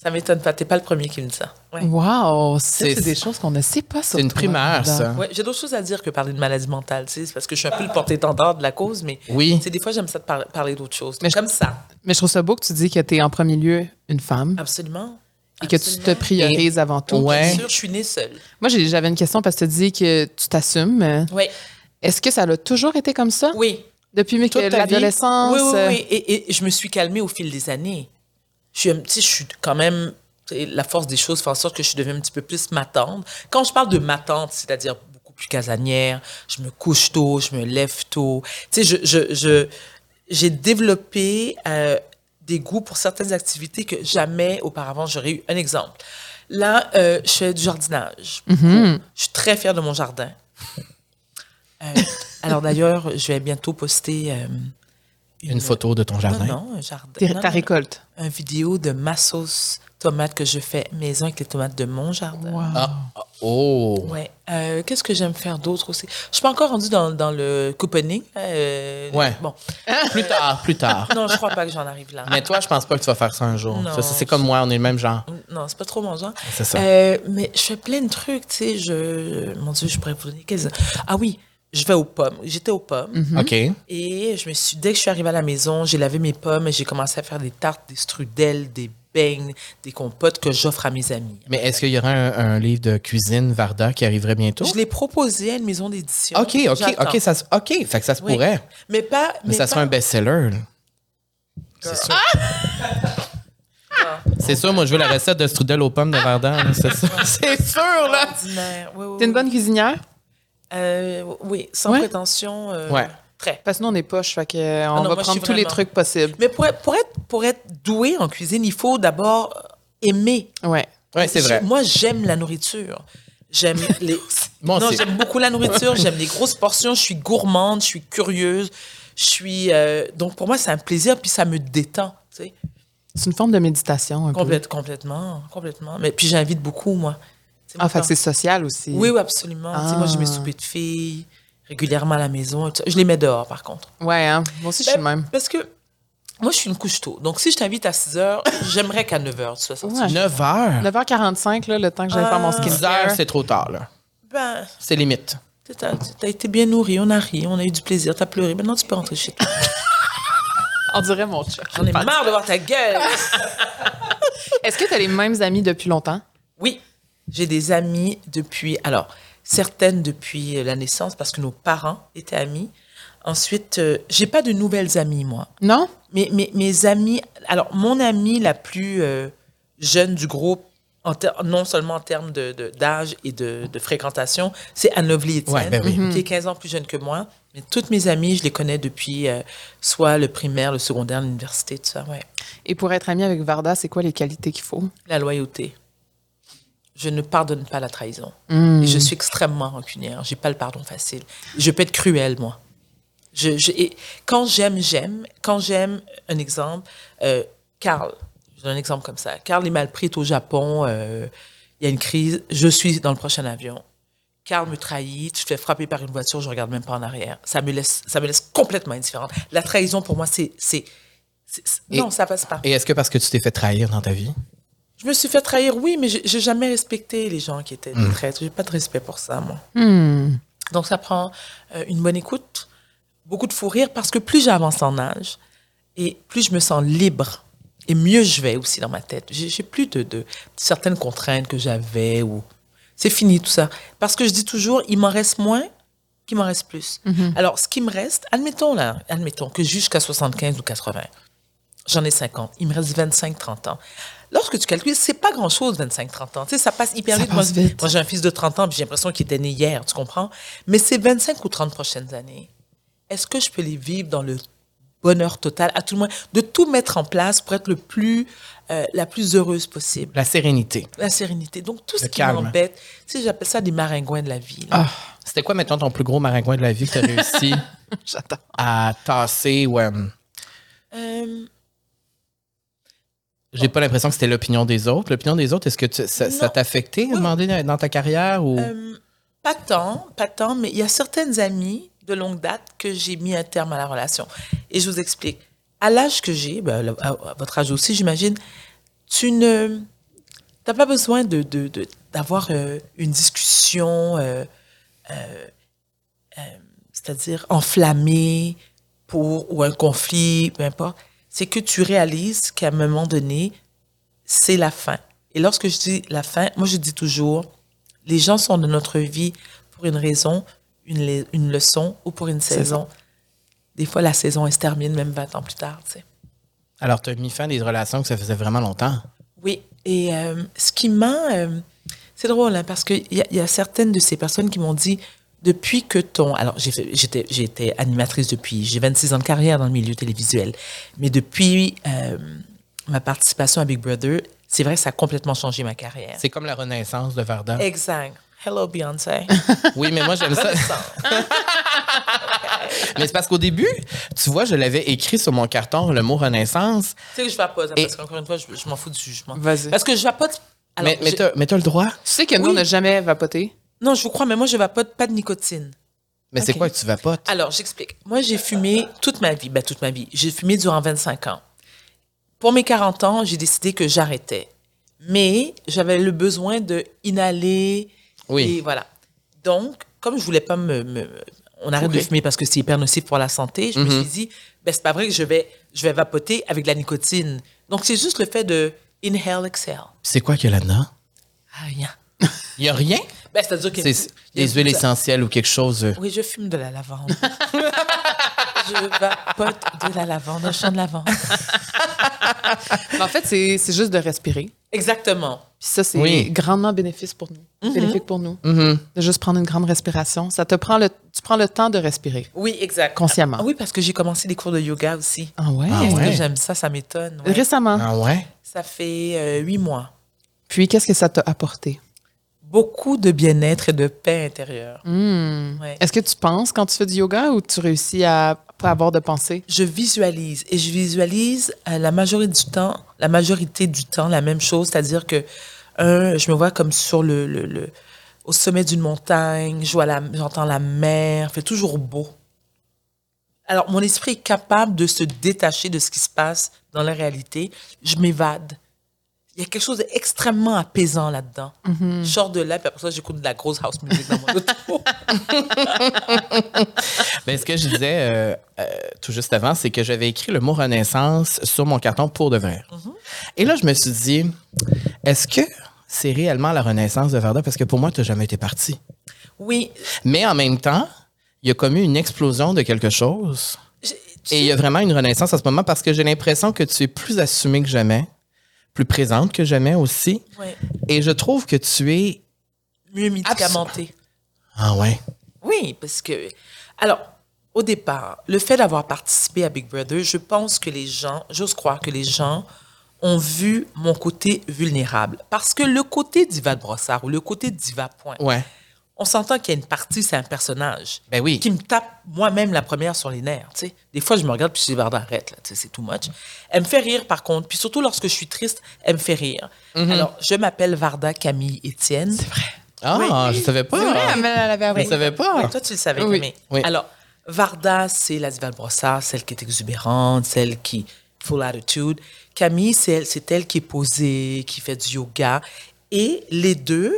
Speaker 3: Ça m'étonne pas. T'es pas le premier qui me dit ça. Ouais.
Speaker 2: Wow, ça,
Speaker 1: C'est-
Speaker 2: des choses qu'on ne sait pas sur
Speaker 1: C'est une primaire, ça.
Speaker 3: Ouais, j'ai d'autres choses à dire que parler de maladie mentale, tu sais, c'est parce que je suis un peu le porte-étendard de la cause, mais
Speaker 1: Oui.
Speaker 3: des fois, j'aime ça de par- parler d'autres choses.
Speaker 2: Mais je-
Speaker 3: Comme ça.
Speaker 2: Mais je trouve ça beau que tu dis que tu es en premier lieu une femme
Speaker 3: Absolument.
Speaker 2: et que tu te priorises avant tout.
Speaker 1: Ouais.
Speaker 3: Bien sûr, je suis née seule.
Speaker 2: Moi, j'avais une question parce que tu dis que tu t'assumes.
Speaker 3: Oui.
Speaker 2: Est-ce que ça a toujours été comme ça?
Speaker 3: Oui.
Speaker 2: Depuis l'adolescence?
Speaker 3: Oui, oui, oui. Et, et je me suis calmée au fil des années. Je suis, quand même. La force des choses fait en sorte que je suis devenue un petit peu plus matante. Quand je parle de matante, c'est-à-dire beaucoup plus casanière, je me couche tôt, je me lève tôt. Tu sais, je, j'ai développé euh, des goûts pour certaines activités que jamais auparavant j'aurais eu. Un exemple. Là, euh, je fais du jardinage.
Speaker 2: Mhm.
Speaker 3: Je suis très fière de mon jardin. Euh, alors d'ailleurs, je vais bientôt poster
Speaker 1: Une photo de ton jardin.
Speaker 3: non, un jardin. non,
Speaker 2: ta
Speaker 3: non,
Speaker 2: récolte.
Speaker 3: Un vidéo de ma sauce tomate que je fais maison avec les tomates de mon jardin.
Speaker 2: Wow.
Speaker 1: Ah, ah, oh!
Speaker 3: Ouais. Euh, Qu'est-ce que j'aime faire d'autre aussi? Je suis pas encore rendue dans, dans le couponing. euh,
Speaker 1: Ouais.
Speaker 3: Bon. *laughs*
Speaker 1: Plus tard, plus tard.
Speaker 3: Non, je crois pas que j'en arrive là.
Speaker 1: Mais toi, je pense pas que tu vas faire ça un jour. C'est comme moi, on est le même genre.
Speaker 3: Non, c'est pas trop mon genre.
Speaker 1: C'est ça.
Speaker 3: Euh, mais je fais plein de trucs, tu sais. Je... Mon Dieu, je pourrais vous donner quelques... Ah oui, je vais aux pommes. J'étais aux pommes.
Speaker 2: Mhm.
Speaker 1: OK.
Speaker 3: Et je me suis, dès que je suis arrivée à la maison, j'ai lavé mes pommes et j'ai commencé à faire des tartes, des strudels, des beignes, des compotes que j'offre à mes amis.
Speaker 1: Mais est-ce qu'il y aura un, un livre de cuisine Varda qui arriverait bientôt?
Speaker 3: Je l'ai proposé à une maison d'édition.
Speaker 1: OK, OK,
Speaker 3: J'attends.
Speaker 1: OK, ça, se- OK, fait que ça se
Speaker 3: Oui.
Speaker 1: pourrait.
Speaker 3: Mais pas.
Speaker 1: Mais, ça
Speaker 3: pas-
Speaker 1: sera un best-seller. là. C'est sûr. *laughs*
Speaker 3: Ah!
Speaker 1: C'est sûr, moi, je veux la recette de strudel aux pommes de Varda. là, C'est ça. *laughs* C'est sûr, là.
Speaker 3: Oui, oui,
Speaker 2: T'es une bonne cuisinière?
Speaker 3: Euh, oui, sans
Speaker 2: Ouais.
Speaker 3: prétention. euh,
Speaker 1: Ouais.
Speaker 3: Très.
Speaker 2: Parce que nous, on est poche, fait que, euh, on
Speaker 3: non,
Speaker 2: va prendre tous les trucs possibles.
Speaker 3: Mais pour être, pour, être, pour être doué en cuisine, il faut d'abord euh, aimer.
Speaker 2: Ouais.
Speaker 1: Ouais, c'est vrai.
Speaker 3: Moi, j'aime la nourriture. J'aime *laughs* les. Non, j'aime beaucoup la nourriture. J'aime les grosses portions. Je suis gourmande. Je suis curieuse. Je suis. euh, donc, pour moi, c'est un plaisir. Puis, ça me détend. Tu sais.
Speaker 2: C'est une forme de méditation, un peu.
Speaker 3: Complète, complètement. Complètement. Mais puis, j'invite beaucoup, moi. C'est
Speaker 2: Ah, fait que c'est social aussi.
Speaker 3: Oui, oui, absolument. Moi, j'ai mes
Speaker 2: Ah.
Speaker 3: soupers de filles régulièrement à la maison. et tout ça. Je les mets dehors, par contre.
Speaker 2: Ouais, hein? Moi aussi, je suis le
Speaker 3: Ben,
Speaker 2: même.
Speaker 3: Parce que moi, je suis une couche tôt. Donc, si je t'invite à 6 heures, *coughs* j'aimerais qu'à 9 heures, tu sois sortie.
Speaker 2: Ouais.
Speaker 1: 9 heures?
Speaker 2: 9h45, là, le temps que j'aille faire mon
Speaker 3: Ah.
Speaker 1: 10 heures,
Speaker 2: skincare.
Speaker 1: c'est trop tard, là.
Speaker 3: Ben,
Speaker 1: C'est limite.
Speaker 3: t'as as été bien nourri, on a ri, on a eu du plaisir, t'as pleuré. Maintenant, tu peux rentrer chez toi. *laughs*
Speaker 2: On dirait mon chat.
Speaker 3: J'en ai marre de voir ta gueule. *laughs*
Speaker 2: Est-ce que tu as les mêmes amis depuis longtemps?
Speaker 3: J'ai des amis depuis. Alors, certaines depuis la naissance parce que nos parents étaient amis. Ensuite, euh, j'ai pas de nouvelles amies, moi.
Speaker 2: Non?
Speaker 3: Mais mes, mes amis. Alors, mon amie la plus euh, jeune du groupe, en non seulement en termes d'âge de, d'âge et de, de fréquentation, c'est Anne Lovely Etienne,
Speaker 1: Ouais, ben oui.
Speaker 3: qui est 15 ans plus jeune que moi. Mais toutes mes amies, je les connais depuis euh, soit le primaire, le secondaire, l'université, tout ça, ouais.
Speaker 2: Et pour être ami avec Varda, c'est quoi les qualités qu'il faut?
Speaker 3: La loyauté. Je ne pardonne pas la trahison.
Speaker 2: Hmm.
Speaker 3: Et je suis extrêmement rancunière. J'ai pas le pardon facile. Je peux être cruelle, moi. Je, je- et quand j'aime, j'aime. Quand j'aime, un exemple, euh, Carl, je donne un exemple comme ça. Carl est mal pris est au Japon, euh, il y a une crise, je suis dans le prochain avion. Carl me trahit, tu te fais frapper par une voiture, je regarde même pas en arrière. Ça me laisse, ça me laisse complètement indifférente. La trahison, pour moi, c'est... c'est, non, ça passe pas.
Speaker 1: Et est-ce que parce que tu t'es fait trahir dans ta vie?
Speaker 3: Je me suis fait trahir, oui, mais j'ai jamais respecté les gens qui étaient des traîtres. J'ai pas de respect pour ça, moi.
Speaker 2: Hmm.
Speaker 3: Donc, ça prend euh, une bonne écoute, beaucoup de fou rire, parce que plus j'avance en âge et plus je me sens libre et mieux je vais aussi dans ma tête. J'ai plus de, de certaines contraintes que j'avais ou c'est fini tout ça. Parce que je dis toujours, il m'en reste moins qu'il m'en reste plus. Alors, ce qui me reste, admettons là, admettons que jusqu'à 75 ou 80, j'en ai 50, il me reste 25, 30 ans. Lorsque tu calcules, c'est pas grand chose, 25, 30 ans. Tu sais, ça passe hyper
Speaker 2: Ça
Speaker 3: vite.
Speaker 2: passe
Speaker 3: moi, j'ai un fils de 30 ans, puis j'ai l'impression qu'il était né hier, tu comprends? Mais ces 25 ou 30 prochaines années, est-ce que je peux les vivre dans le bonheur total, à tout le moins, de tout mettre en place pour être le plus, euh, la plus heureuse possible?
Speaker 1: La sérénité.
Speaker 3: La sérénité. Donc, tout ce
Speaker 1: Le
Speaker 3: qui
Speaker 1: calme.
Speaker 3: m'embête, tu sais, j'appelle ça des maringouins de la vie.
Speaker 1: Ah, c'était quoi, maintenant, ton plus gros maringouin de la vie que tu as réussi *laughs* à tasser ou
Speaker 3: Euh,
Speaker 1: J'ai pas l'impression que c'était l'opinion des autres. L'opinion des autres, est-ce que tu- ça ça t'a affecté donné dans ta carrière ou?
Speaker 3: Euh, pas tant, pas tant, mais il y a certaines amies de longue date que j'ai mis un terme à la relation. Et je vous explique. À l'âge que j'ai, ben, à, à votre âge aussi, j'imagine, tu ne t'as pas besoin de, d'avoir euh, une discussion, euh, c'est-à-dire enflammée pour ou un conflit, peu importe. C'est que tu réalises qu'à un moment donné, c'est la fin. Et lorsque je dis la fin, moi je dis toujours, les gens sont dans notre vie pour une raison, une, le- une leçon ou pour une saison. Des fois, la saison, elle se termine même 20 ans plus tard. Tu sais.
Speaker 1: alors tu as mis fin à des relations que ça faisait vraiment longtemps?
Speaker 3: Oui, et euh, ce qui m'a... euh, c'est drôle, hein, parce qu'il y a certaines de ces personnes qui m'ont dit, depuis que ton... Alors, j'ai été animatrice depuis... J'ai 26 ans de carrière dans le milieu télévisuel. Mais depuis euh, ma participation à Big Brother, c'est vrai que ça a complètement changé ma carrière.
Speaker 1: C'est comme la renaissance de Varda.
Speaker 3: Exact. Hello, Beyoncé. *laughs*
Speaker 1: Oui, mais moi, j'aime ça. mais c'est parce qu'au début, tu vois, je l'avais écrit sur mon carton, le mot renaissance.
Speaker 3: Tu sais que je vapote,
Speaker 1: Et-
Speaker 3: parce qu'encore une fois, je, je m'en fous du jugement.
Speaker 2: Vas-y.
Speaker 3: Parce que je vapote... Alors,
Speaker 1: mais mais t'as mais t'as le droit.
Speaker 2: Tu sais que nous,
Speaker 3: Oui.
Speaker 2: on n'a jamais vapoté?
Speaker 3: Non, je vous crois, mais moi, je vapote pas de nicotine.
Speaker 1: Mais c'est quoi que tu vapotes?
Speaker 3: Alors, j'explique. Moi, j'ai fumé toute ma vie. Ben, toute ma vie. J'ai fumé durant 25 ans. Pour mes 40 ans, j'ai décidé que j'arrêtais. Mais j'avais le besoin de inhaler.
Speaker 1: Oui.
Speaker 3: Et voilà. Donc, comme je voulais pas me... me- on arrête de fumer parce que c'est hyper nocif pour la santé, je me suis dit, ben, c'est pas vrai que je vais, je vais vapoter avec de la nicotine. Donc, c'est juste le fait de Inhale, exhale.
Speaker 1: C'est quoi qu'il *laughs* y a là-dedans?
Speaker 3: Ah, rien.
Speaker 1: Il n'y a rien?
Speaker 3: Ben, c'est-à-dire que.
Speaker 1: C'est des huiles essentielles ou quelque chose. euh.
Speaker 3: Oui, je fume de la lavande. *laughs* je vapote de la lavande, un champ de lavande.
Speaker 2: Mais en fait, c'est c'est juste de respirer.
Speaker 3: Exactement.
Speaker 2: Puis ça, c'est
Speaker 1: Oui.
Speaker 2: grandement bénéfice pour nous. bénéfique pour nous.
Speaker 1: Mhm.
Speaker 2: De juste prendre une grande respiration. Ça te prend le, tu prends le temps de respirer
Speaker 3: Oui, exact.
Speaker 2: consciemment.
Speaker 3: Ah oui, parce que j'ai commencé des cours de yoga aussi.
Speaker 2: Ah ouais?
Speaker 1: Ah ouais?
Speaker 3: j'aime ça, ça m'étonne. ouais.
Speaker 2: Récemment.
Speaker 1: Ah ouais?
Speaker 3: Ça fait euh, huit mois.
Speaker 2: Puis, qu'est-ce que ça t'a apporté?
Speaker 3: Beaucoup de bien-être et de paix intérieure.
Speaker 2: Hmm.
Speaker 3: Ouais.
Speaker 2: Est-ce que tu penses quand tu fais du yoga ou tu réussis à pas avoir de pensée?
Speaker 3: Je visualise et je visualise euh, la majorité du temps, la majorité du temps la même chose, c'est-à-dire que un, je me vois comme sur le, le, le- au sommet d'une montagne, je vois la, j'entends la mer, fait toujours beau. Alors mon esprit est capable de se détacher de ce qui se passe dans la réalité. Je m'évade. Il y a quelque chose d'extrêmement apaisant là-dedans. Je sors de là, puis après ça, j'écoute de la grosse house music dans mon auto. *laughs*
Speaker 1: Ben, ce que je disais euh, euh, tout juste avant, c'est que j'avais écrit le mot Renaissance sur mon carton pour de vrai. Et là, je me suis dit, est-ce que c'est réellement la Renaissance de Varda? Parce que pour moi, tu n'as jamais été parti.
Speaker 3: Oui,
Speaker 1: Mais en même temps, il y a comme eu une explosion de quelque chose. Et il y a vraiment une renaissance en ce moment parce que j'ai l'impression que tu es plus assumée que jamais, plus présente que jamais aussi.
Speaker 3: ouais,
Speaker 1: Et je trouve que tu es.
Speaker 3: mieux médicamenté.
Speaker 1: Ah ouais.
Speaker 3: Oui, parce que. Alors, au départ, le fait d'avoir participé à Big Brother, je pense que les gens, j'ose croire que les gens ont vu mon côté vulnérable. Parce que le côté Diva de Brossard ou le côté Diva Point,
Speaker 1: Ouais.
Speaker 3: On s'entend qu'il y a une partie, c'est un personnage
Speaker 1: Ben oui.
Speaker 3: qui me tape moi-même la première sur les nerfs. Tu sais. Des fois, je me regarde puis je dis, Varda, arrête, là, c'est too much. Elle me fait rire, par contre. Puis surtout, lorsque je suis triste, elle me fait rire. Alors, je m'appelle Varda Camille Étienne. C'est vrai.
Speaker 1: Ah, je savais pas. Je savais pas.
Speaker 3: Oui, toi, tu le savais,
Speaker 2: Oui.
Speaker 3: mais
Speaker 1: Oui.
Speaker 3: Alors, Varda, c'est la diva brossard, celle qui est exubérante, celle qui full attitude. Camille, c'est elle, c'est elle qui est posée, qui fait du yoga. Et les deux,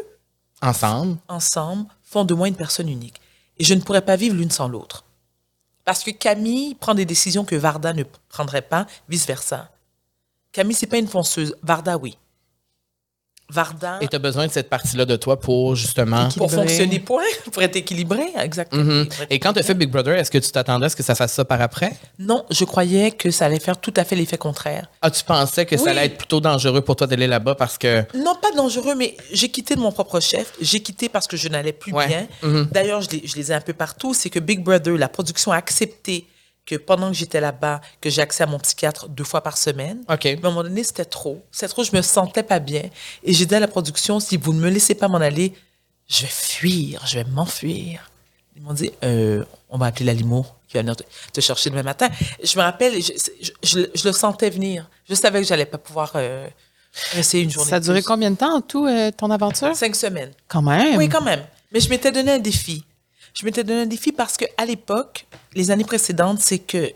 Speaker 1: Ensemble.
Speaker 3: ensemble, font de moi une personne unique. Et je ne pourrais pas vivre l'une sans l'autre. Parce que Camille prend des décisions que Varda ne prendrait pas, vice-versa. Camille, c'est pas une fonceuse. Varda, oui.
Speaker 1: Et tu as besoin de cette partie-là de toi pour justement.
Speaker 3: pour fonctionner, point, pour être équilibré, exactement. Être
Speaker 1: Et quand tu as fait Big Brother, est-ce que tu t'attendais à ce que ça fasse ça par après?
Speaker 3: Non, je croyais que ça allait faire tout à fait l'effet contraire.
Speaker 1: Ah, tu pensais que ça allait être plutôt dangereux pour toi d'aller là-bas parce que.
Speaker 3: Non, pas dangereux, mais j'ai quitté de mon propre chef. J'ai quitté parce que je n'allais plus
Speaker 1: Ouais.
Speaker 3: bien.
Speaker 1: Mhm.
Speaker 3: D'ailleurs, je les ai un peu partout. C'est que Big Brother, la production a accepté que pendant que j'étais là-bas, que j'ai accès à mon psychiatre deux fois par semaine.
Speaker 1: OK.
Speaker 3: Mais à un moment donné, c'était trop. C'était trop, je me sentais pas bien. Et j'ai dit à la production, si vous ne me laissez pas m'en aller, je vais fuir, je vais m'enfuir. Ils m'ont dit, euh, on va appeler la limo qui va venir te, te chercher demain matin. Je me rappelle, je, je- je- je le sentais venir. Je savais que j'allais pas pouvoir euh, rester une journée.
Speaker 2: Ça a duré
Speaker 3: plus.
Speaker 2: combien de temps en tout, euh, ton aventure?
Speaker 3: Cinq semaines.
Speaker 2: Quand même.
Speaker 3: Oui, quand même. Mais je m'étais donné un défi. Je m'étais donné un défi parce que à l'époque, les années précédentes, c'est que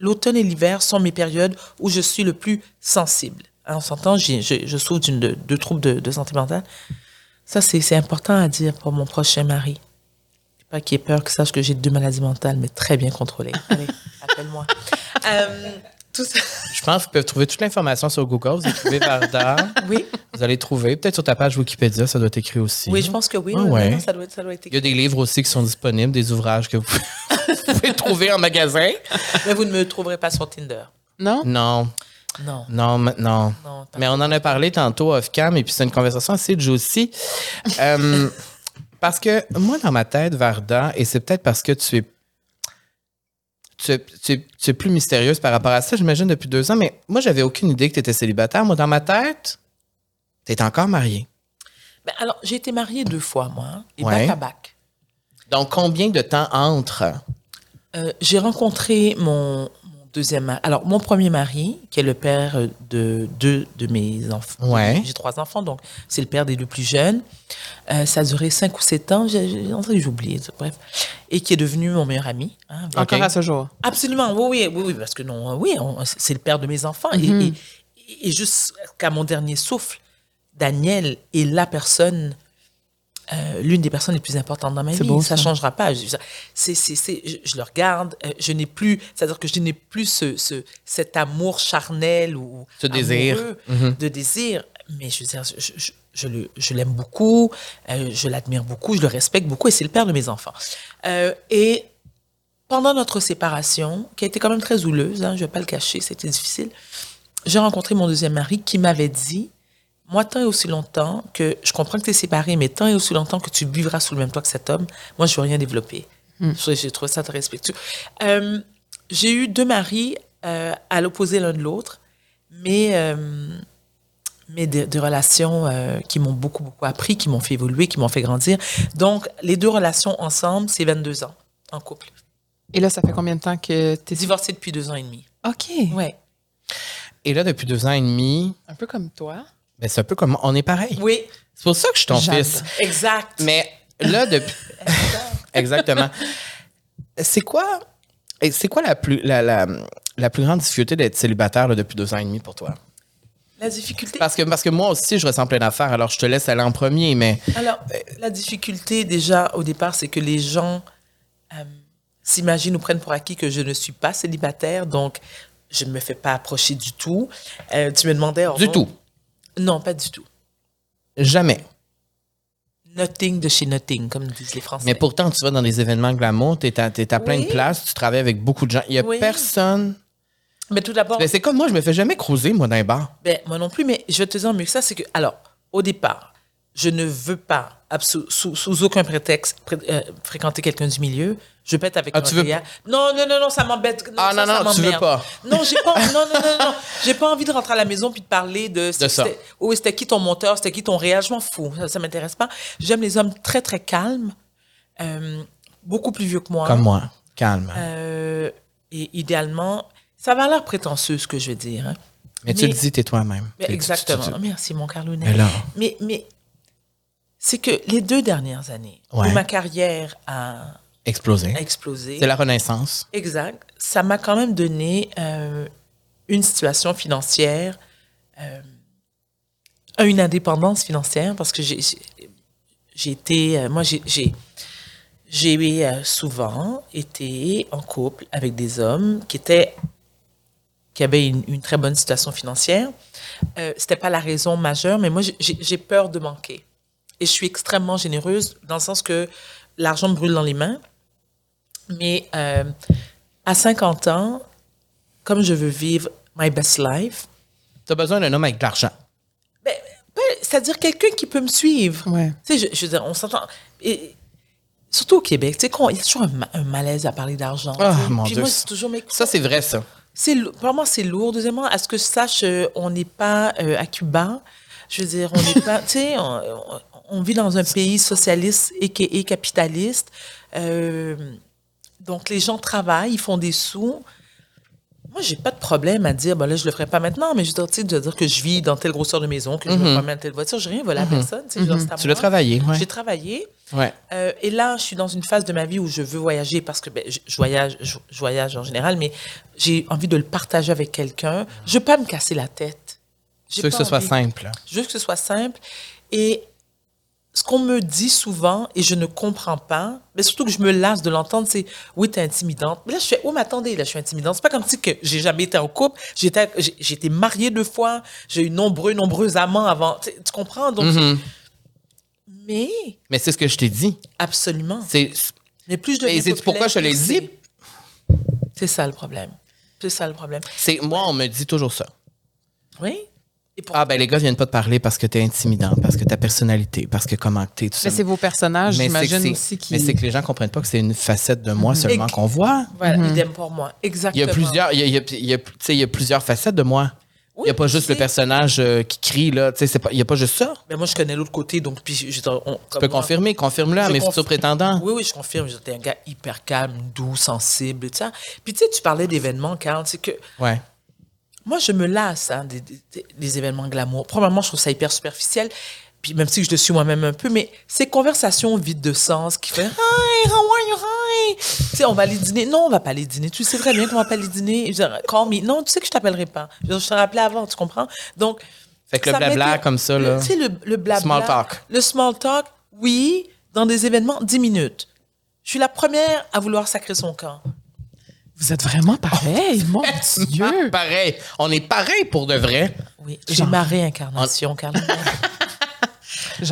Speaker 3: l'automne et l'hiver sont mes périodes où je suis le plus sensible. Hein, on s'entend, je, je souffre d'une de, de troubles de, santé mentale. Ça, c'est c'est important à dire pour mon prochain mari. Pas qu'il ait peur que sache que j'ai deux maladies mentales, mais très bien contrôlées. Allez, *laughs* appelle-moi. Euh, tout ça. *laughs*
Speaker 1: Je pense qu'ils peuvent trouver toute l'information sur Google. Vous écrivez Varda.
Speaker 3: Oui,
Speaker 1: Vous allez trouver. Peut-être sur ta page Wikipédia, ça doit être écrit aussi.
Speaker 3: oui, je pense que oui.
Speaker 1: Ah
Speaker 3: oui,
Speaker 1: ouais.
Speaker 3: non, ça doit être, ça doit être
Speaker 1: Il y a des livres aussi qui sont disponibles, des ouvrages que vous *laughs* vous pouvez trouver en magasin.
Speaker 3: Mais vous ne me trouverez pas sur Tinder.
Speaker 2: Non?
Speaker 1: Non,
Speaker 3: Non.
Speaker 1: non, non. Mais on en a parlé tantôt off-cam et puis c'est une conversation assez juicy. Euh, *laughs* parce que moi, dans ma tête, Varda, et c'est peut-être parce que tu es, tu, es, tu es- tu es plus mystérieuse par rapport à ça, j'imagine, depuis deux ans, mais moi, j'avais aucune idée que tu étais célibataire. Moi, dans ma tête, tu es encore mariée.
Speaker 3: Ben, alors, j'ai été mariée deux fois, moi, hein, et
Speaker 1: Ouais.
Speaker 3: bac à bac.
Speaker 1: Donc, combien de temps entre?
Speaker 3: Euh, j'ai rencontré mon deuxième mari. Alors, mon premier mari, qui est le père de deux de mes enfants.
Speaker 1: Ouais.
Speaker 3: J'ai trois enfants, donc c'est le père des deux plus jeunes. Euh, ça a duré cinq ou sept ans. J'ai oublié, bref. Et qui est devenu mon meilleur ami. hein.
Speaker 2: Encore à ce jour.
Speaker 3: Absolument, oui, oui, oui, oui, parce que non, oui, c'est le père de mes enfants. Et-
Speaker 2: Mhm.
Speaker 3: et, et, jusqu'à mon dernier souffle, Daniel est la personne euh, l'une des personnes les plus importantes dans ma vie.
Speaker 1: beau,
Speaker 3: ça
Speaker 1: ça.
Speaker 3: changera pas. Je, c'est, c'est, c'est, je, je le regarde. euh, je n'ai plus, c'est-à-dire que je n'ai plus ce, ce, cet amour charnel ou
Speaker 1: Ce désir. Mhm.
Speaker 3: de désir. Mais je veux dire, je, je, je le, je l'aime beaucoup, euh, je l'admire beaucoup, je le respecte beaucoup et c'est le père de mes enfants. Euh, et pendant notre séparation, qui a été quand même très houleuse, hein, je vais pas le cacher, c'était difficile, j'ai rencontré mon deuxième mari qui m'avait dit, moi, tant et aussi longtemps que, je comprends que tu es séparé, mais tant et aussi longtemps que tu vivras sous le même toit que cet homme, moi, je veux rien développer. Je- J'ai trouvé ça très respectueux. Euh, j'ai eu deux maris euh, à l'opposé l'un de l'autre, mais, euh, mais des, des relations euh, qui m'ont beaucoup, beaucoup appris, qui m'ont fait évoluer, qui m'ont fait grandir. Donc, les deux relations ensemble, c'est 22 ans en couple.
Speaker 2: Et là, ça fait combien de temps que tu es
Speaker 3: Divorcé depuis deux ans et demi.
Speaker 2: OK.
Speaker 3: Ouais.
Speaker 1: Et là, depuis deux ans et demi,
Speaker 2: Un peu comme toi.
Speaker 1: Ben, c'est un peu comme on est pareil.
Speaker 3: Oui,
Speaker 1: C'est pour ça que je suis ton fils.
Speaker 3: exact.
Speaker 1: Mais là, depuis. *laughs* Exactement. C'est quoi. C'est quoi la plus, la, la, la plus grande difficulté d'être célibataire là, depuis deux ans et demi pour toi?
Speaker 3: La difficulté?
Speaker 1: Parce que, parce que moi aussi, je ressens plein d'affaires, alors je te laisse aller en premier, mais
Speaker 3: Alors, la difficulté, déjà, au départ, c'est que les gens euh, s'imaginent ou prennent pour acquis que je ne suis pas célibataire, donc je ne me fais pas approcher du tout. Euh, tu me demandais...
Speaker 1: du tout.
Speaker 3: Non, pas du tout.
Speaker 1: Jamais.
Speaker 3: Nothing de chez nothing, comme disent les Français.
Speaker 1: Mais pourtant, tu vas dans des événements glamour, tu es à, t'es à plein
Speaker 3: Oui.
Speaker 1: de places, tu travailles avec beaucoup de gens. Il n'y a
Speaker 3: Oui.
Speaker 1: personne.
Speaker 3: Mais tout d'abord,
Speaker 1: c'est comme moi, je me fais jamais cruiser, moi, dans les bars.
Speaker 3: Ben, moi non plus, mais je vais te dire mieux que ça, c'est que, alors, au départ, je ne veux pas, sous, sous aucun prétexte, pré- euh, fréquenter quelqu'un du milieu. Je être avec
Speaker 1: Ah,
Speaker 3: un
Speaker 1: tu veux
Speaker 3: Non, non, non, non, ça m'embête.
Speaker 1: Ah,
Speaker 3: ça,
Speaker 1: non,
Speaker 3: ça
Speaker 1: non, tu veux pas.
Speaker 3: Non, j'ai pas, *laughs* non, non, non, non, j'ai pas envie de rentrer à la maison puis de parler de,
Speaker 1: De ça.
Speaker 3: c'était- oui, c'était qui ton monteur, c'était qui ton réel, je m'en fous, ça, ça m'intéresse pas. J'aime les hommes très, très calmes, euh, beaucoup plus vieux que moi.
Speaker 1: Comme moi. Calme.
Speaker 3: Euh, et idéalement, ça va l'air prétentieux ce que je vais dire, hein.
Speaker 1: mais tu le dis, t'es toi-même. Tu- tu-
Speaker 3: exactement.
Speaker 1: tu-
Speaker 3: Merci, mon Carlounet.
Speaker 1: Mais là-
Speaker 3: Mais, mais c'est que les deux dernières années
Speaker 1: Ouais.
Speaker 3: où ma carrière a,
Speaker 1: Exploser.
Speaker 3: a explosé,
Speaker 1: C'est la renaissance.
Speaker 3: exact, ça m'a quand même donné euh, une situation financière, euh, une indépendance financière, parce que j'ai été, euh, moi j'ai souvent été en couple avec des hommes qui étaient qui avaient une, une très bonne situation financière. Euh, C'était pas la raison majeure, mais moi j'ai peur de manquer. Et je suis extrêmement généreuse dans le sens que l'argent me brûle dans les mains. Mais euh, à 50 ans, comme je veux vivre my best life,
Speaker 1: Tu as besoin d'un homme avec de l'argent.
Speaker 3: ben, ben, c'est-à-dire quelqu'un qui peut me suivre.
Speaker 2: Ouais.
Speaker 3: Tu sais, je, je veux dire, on s'entend. Et surtout au Québec, tu sais, il y a toujours un, ma- un malaise à parler d'argent.
Speaker 1: Ah,
Speaker 3: tu sais.
Speaker 1: mon
Speaker 3: Puis
Speaker 1: Dieu.
Speaker 3: moi, toujours mes
Speaker 1: Ça, c'est vrai, ça.
Speaker 3: Premièrement, c'est lourd. Deuxièmement, à ce que je sache, euh, on n'est pas euh, à Cuba. Je veux dire, on n'est pas. *laughs* Tu sais, on, on- on vit dans un pays socialiste et, capitaliste. Euh, donc, les gens travaillent, ils font des sous. Moi, j'ai pas de problème à dire, ben là, je le ferai pas maintenant, mais je sais, de dire que je vis dans telle grosseur de maison, que je me promène dans telle voiture, j'ai rien volé à personne. tu je à moi.
Speaker 1: l'as travaillé, ouais.
Speaker 3: J'ai travaillé.
Speaker 1: Ouais.
Speaker 3: Euh, et là, je suis dans une phase de ma vie où je veux voyager parce que ben, je, je voyage, je, je voyage en général, mais j'ai envie de le partager avec quelqu'un. Je veux pas me casser la tête. J'ai
Speaker 1: veux que ce soit simple.
Speaker 3: Je veux que ce soit simple. Et ce qu'on me dit souvent, et je ne comprends pas, mais surtout que je me lasse de l'entendre, c'est oui, t'es intimidante. Mais là, je fais, oh, mais attendez, là, je suis intimidante. C'est pas comme si que j'ai jamais été en couple. J'étais, été mariée deux fois. J'ai eu nombreux, nombreux amants avant. Tu, tu comprends? Donc,
Speaker 1: Mhm.
Speaker 3: mais,
Speaker 1: Mais c'est ce que je t'ai dit.
Speaker 3: absolument.
Speaker 1: C'est
Speaker 3: Mais plus je
Speaker 1: Et
Speaker 3: deviens
Speaker 1: sais-tu pourquoi je te l'ai dit?
Speaker 3: c'est- C'est ça le problème. C'est ça le problème.
Speaker 1: c'est moi, on me dit toujours ça.
Speaker 3: Oui? Et pour-
Speaker 1: Ah ben les gars viennent pas te parler parce que t'es intimidant, parce que ta personnalité, parce que comment t'es, tout ça.
Speaker 2: Mais c'est vos personnages,
Speaker 1: Mais c'est que
Speaker 2: j'imagine aussi qui.
Speaker 1: Mais c'est que les gens comprennent pas que c'est une facette de moi seulement
Speaker 3: Et-
Speaker 1: qu'on voit.
Speaker 3: Voilà, idem pour moi.
Speaker 1: Il
Speaker 3: Exactement.
Speaker 1: y a plusieurs, il y a, il y a- il y a- tu sais, il y a plusieurs facettes de moi.
Speaker 3: Oui,
Speaker 1: il y a pas juste le personnage euh, qui crie là, tu sais, c'est pas, il y a pas juste ça.
Speaker 3: Mais moi, je connais l'autre côté, donc puis je, on,
Speaker 1: Tu peux confirmer, confirme-le à mes futurs prétendants.
Speaker 3: Oui, oui, je confirme. J'étais un gars hyper calme, doux, sensible, tout ça. Puis tu sais, tu parlais d'événements, Carl, c'est que
Speaker 1: Ouais.
Speaker 3: Moi, je me lasse hein, des, des- des- des événements glamour. Premièrement, je trouve ça hyper superficiel. Puis même si je le suis moi-même un peu, mais ces conversations vides de sens qui fait Hi, how are you? Hi. Tu sais, on va aller dîner. Non, on va pas aller dîner. Tu sais très bien qu'on va pas aller dîner. Je Call me. Non, tu sais que je t'appellerai pas. Je, je te rappelais avant, tu comprends? Donc.
Speaker 1: Fait que le blabla comme ça, là.
Speaker 3: Tu sais, le, le blabla.
Speaker 1: Small talk.
Speaker 3: Le small talk. Oui, dans des événements, 10 minutes. Je suis la première à vouloir sacrer son camp.
Speaker 2: Vous êtes vraiment pareil, mon Dieu.
Speaker 1: Pareil. On est pareil pour de vrai.
Speaker 3: Oui, j'ai ma réincarnation, Carla. *laughs*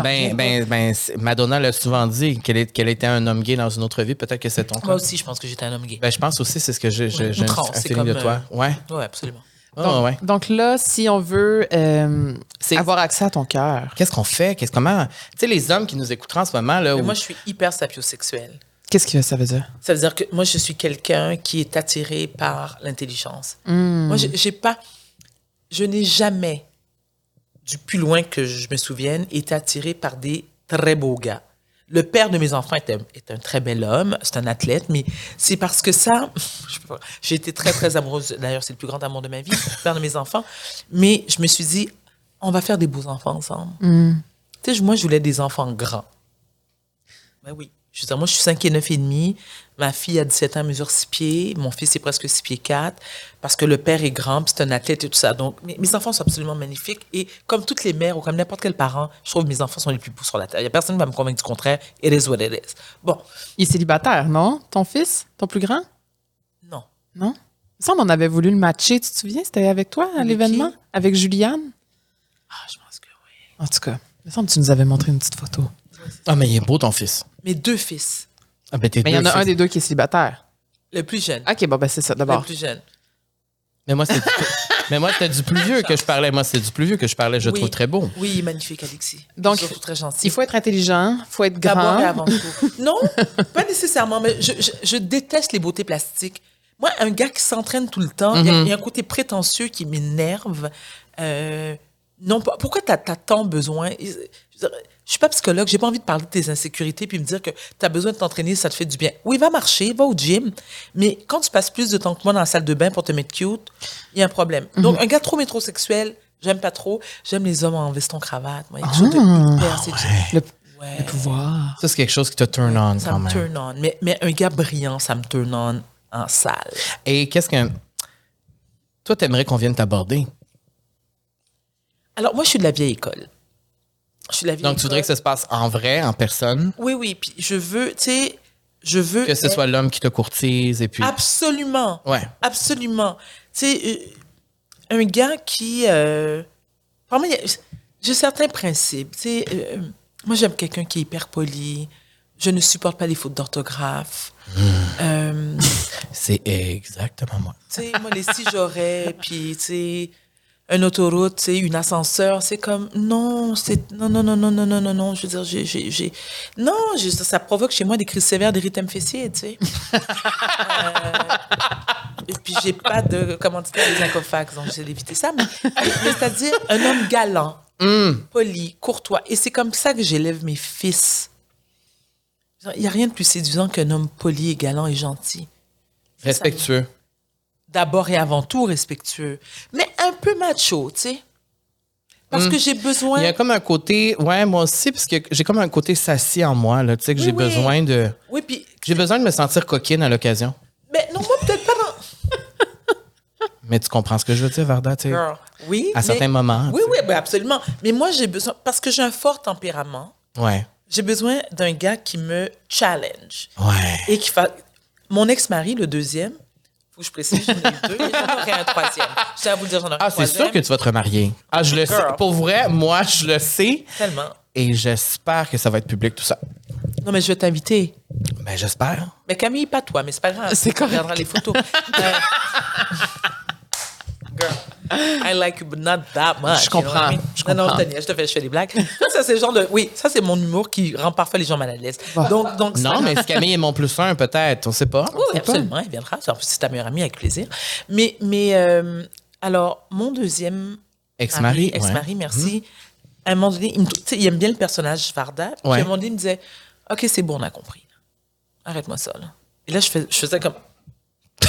Speaker 1: Ben, ben, ben, Madonna l'a souvent dit qu'elle était un homme gay dans une autre vie. Peut-être que c'est ton cas.
Speaker 3: Moi aussi, je pense que j'étais un homme gay.
Speaker 1: Ben, je pense aussi, c'est ce que j'ai. j'ai-
Speaker 3: Ouais,
Speaker 1: j'ai un, de toi. Ouais.
Speaker 3: Oui, absolument.
Speaker 2: Donc,
Speaker 1: ouais.
Speaker 2: donc là, si on veut euh, avoir accès à ton cœur,
Speaker 1: Qu'est-ce qu'on fait? Qu'est-ce, comment? Tu sais, les hommes qui nous écouteront en ce moment, là. Où-
Speaker 3: moi, je suis hyper sapiosexuelle.
Speaker 2: Qu'est-ce que ça veut dire?
Speaker 3: Ça veut dire que moi, je suis quelqu'un qui est attiré par l'intelligence.
Speaker 2: Hmm.
Speaker 3: Moi, j'ai pas. Je n'ai jamais, du plus loin que je me souvienne, été attiré par des très beaux gars. Le père de mes enfants est un, est un très bel homme, c'est un athlète, mais c'est parce que ça, *laughs* j'ai été très, très amoureuse. D'ailleurs, c'est le plus grand amour de ma vie, le père de mes enfants. Mais je me suis dit, on va faire des beaux enfants ensemble. Tu sais, moi, je voulais des enfants grands. Ben oui. Je veux dire, moi, je suis 5 et 9 et demi. Ma fille a 17 ans, mesure 6 pieds. Mon fils est presque 6 pieds 4. Parce que le père est grand, c'est un athlète et tout ça. Donc, mes, mes enfants sont absolument magnifiques. Et comme toutes les mères ou comme n'importe quel parent, je trouve que mes enfants sont les plus beaux sur la terre. Il n'y a personne qui va me convaincre du contraire. It is what it is. Bon,
Speaker 2: Il est célibataire, non? Ton fils? Ton plus grand?
Speaker 3: non.
Speaker 2: Non? Me semble qu'on avait voulu le matcher, tu te souviens? C'était avec toi à l'événement? Avec Juliane?
Speaker 3: Ah, je pense que oui.
Speaker 2: En tout cas, il me semble que tu nous avais montré une petite photo.
Speaker 1: Ah, mais il est beau, ton fils.
Speaker 3: Mes deux fils.
Speaker 1: Ah, ben, t'es
Speaker 2: Mais il y en a un des deux qui est célibataire.
Speaker 3: Le plus jeune.
Speaker 2: OK, bon, ben c'est ça,
Speaker 3: le
Speaker 2: d'abord.
Speaker 3: plus jeune.
Speaker 1: Mais moi, c'est du... *laughs* mais moi, c'était du plus vieux que je parlais. Moi, c'est du plus vieux que je parlais. Je le
Speaker 3: Oui.
Speaker 1: trouve très beau.
Speaker 3: Oui, magnifique, Alexis.
Speaker 2: Donc,
Speaker 3: Surtout très gentil.
Speaker 2: Il faut être intelligent, il faut être
Speaker 3: D'abord et
Speaker 2: grand.
Speaker 3: avant tout. Non, pas nécessairement, mais je, je- je déteste les beautés plastiques. Moi, un gars qui s'entraîne tout le temps, il y a- il y, a un côté prétentieux qui m'énerve. Euh, non, pas- pourquoi tu as, tant besoin? Je veux dire, je suis pas psychologue, j'ai pas envie de parler de tes insécurités puis me dire que tu as besoin de t'entraîner, ça te fait du bien. Oui, va marcher, va au gym, mais quand tu passes plus de temps que moi dans la salle de bain pour te mettre cute, il y a un problème. Donc, un gars trop métrosexuel, j'aime pas trop. J'aime les hommes en veston-cravate. Moi, il y a quelque chose de hyper séduisant.
Speaker 2: Le,
Speaker 3: Ouais.
Speaker 2: le pouvoir.
Speaker 1: Ça, c'est quelque chose qui te turn on
Speaker 3: Ça
Speaker 1: quand
Speaker 3: me
Speaker 1: même.
Speaker 3: turn on. Mais, mais un gars brillant, ça me turn on en salle.
Speaker 1: Et qu'est-ce que. Toi, t'aimerais qu'on vienne t'aborder?
Speaker 3: Alors, moi, je suis de la vieille école. Je suis la vieille
Speaker 1: Donc, tu voudrais que ça se passe en vrai, en personne,
Speaker 3: Oui, oui. Puis je veux, tu sais, je veux.
Speaker 1: que ce
Speaker 3: être-
Speaker 1: soit l'homme qui te courtise et puis.
Speaker 3: Absolument.
Speaker 1: Ouais.
Speaker 3: Absolument. Tu sais, euh, un gars qui. Euh, j'ai certains principes. Tu sais, euh, moi, j'aime quelqu'un qui est hyper poli. Je ne supporte pas les fautes d'orthographe. Euh, *laughs*
Speaker 1: C'est exactement moi.
Speaker 3: tu sais, moi, les si j'aurais, puis, tu sais, une autoroute, sais, une ascenseur, c'est comme, non, c'est, non, non, non, non, non, non, non, non, je veux dire, j'ai, j'ai, j'ai- non, je- ça provoque chez moi des crises sévères d'érythème fessier, tu sais. *laughs* Euh, et puis, j'ai pas de, comment dire, des incofax, donc j'essaie d'éviter ça, mais, mais c'est-à-dire un homme galant, poli, courtois, et c'est comme ça que j'élève mes fils. Il n'y a rien de plus séduisant qu'un homme poli et galant et gentil
Speaker 1: Respectueux.
Speaker 3: D'abord et avant tout respectueux, mais un peu macho, tu sais. Parce que j'ai besoin.
Speaker 1: Il y a comme un côté. Ouais, moi aussi, parce que j'ai comme un côté sassy en moi, là. Tu sais, que
Speaker 3: Oui,
Speaker 1: j'ai
Speaker 3: oui.
Speaker 1: besoin de.
Speaker 3: Oui, puis.
Speaker 1: J'ai besoin de me sentir coquine à l'occasion.
Speaker 3: Mais non, moi, peut-être pas dans. *laughs*
Speaker 1: Mais tu comprends ce que je veux dire, Varda, tu sais?
Speaker 3: Girl, Oui.
Speaker 1: À
Speaker 3: mais-
Speaker 1: certains moments.
Speaker 3: Oui,
Speaker 1: tu
Speaker 3: oui, ben absolument. Mais moi, j'ai besoin. Parce que j'ai un fort tempérament.
Speaker 1: Ouais.
Speaker 3: j'ai besoin d'un gars qui me challenge.
Speaker 1: Ouais.
Speaker 3: Et qui fa... Mon ex-mari, le deuxième, faut que je précise, j'en ai eu deux, j'en aurai un troisième. Je tiens à vous le dire, j'en aurai
Speaker 1: Ah,
Speaker 3: un
Speaker 1: c'est
Speaker 3: troisième.
Speaker 1: sûr que tu vas te remarier. Ah, je le sais.
Speaker 3: Girl.
Speaker 1: Pour vrai, moi, je le sais.
Speaker 3: Tellement.
Speaker 1: Et j'espère que ça va être public, tout ça.
Speaker 3: Non, mais je vais t'inviter.
Speaker 1: Ben, j'espère.
Speaker 3: Mais Camille, pas toi, mais c'est pas grave.
Speaker 2: C'est
Speaker 3: Tu regarderas les photos. Euh, *laughs* I like you, but not that much.
Speaker 2: Je comprends,
Speaker 3: you know what I mean?
Speaker 2: je
Speaker 3: Non, non,
Speaker 2: comprends.
Speaker 3: je te niaise, je te fais, je fais des blagues. Ça, c'est le genre de. Oui, ça, c'est mon humour qui rend parfois les gens mal à l'aise. Donc, donc,
Speaker 1: Non,
Speaker 3: ça-
Speaker 1: mais Camille est mon plus un, peut-être. On sait pas.
Speaker 3: Oui, oui, absolument, il viendra. C'est ta meilleure amie, avec plaisir. Mais, mais euh, alors, mon deuxième
Speaker 1: Ex-mari.
Speaker 3: mari, ex-mari, merci. À un moment donné, il, me- aime bien le personnage Varda. Puis
Speaker 1: Ouais.
Speaker 3: à un moment donné, il me disait Ok, c'est bon, on a compris. Arrête-moi ça. Là. Et là, je, fais, je faisais comme *laughs*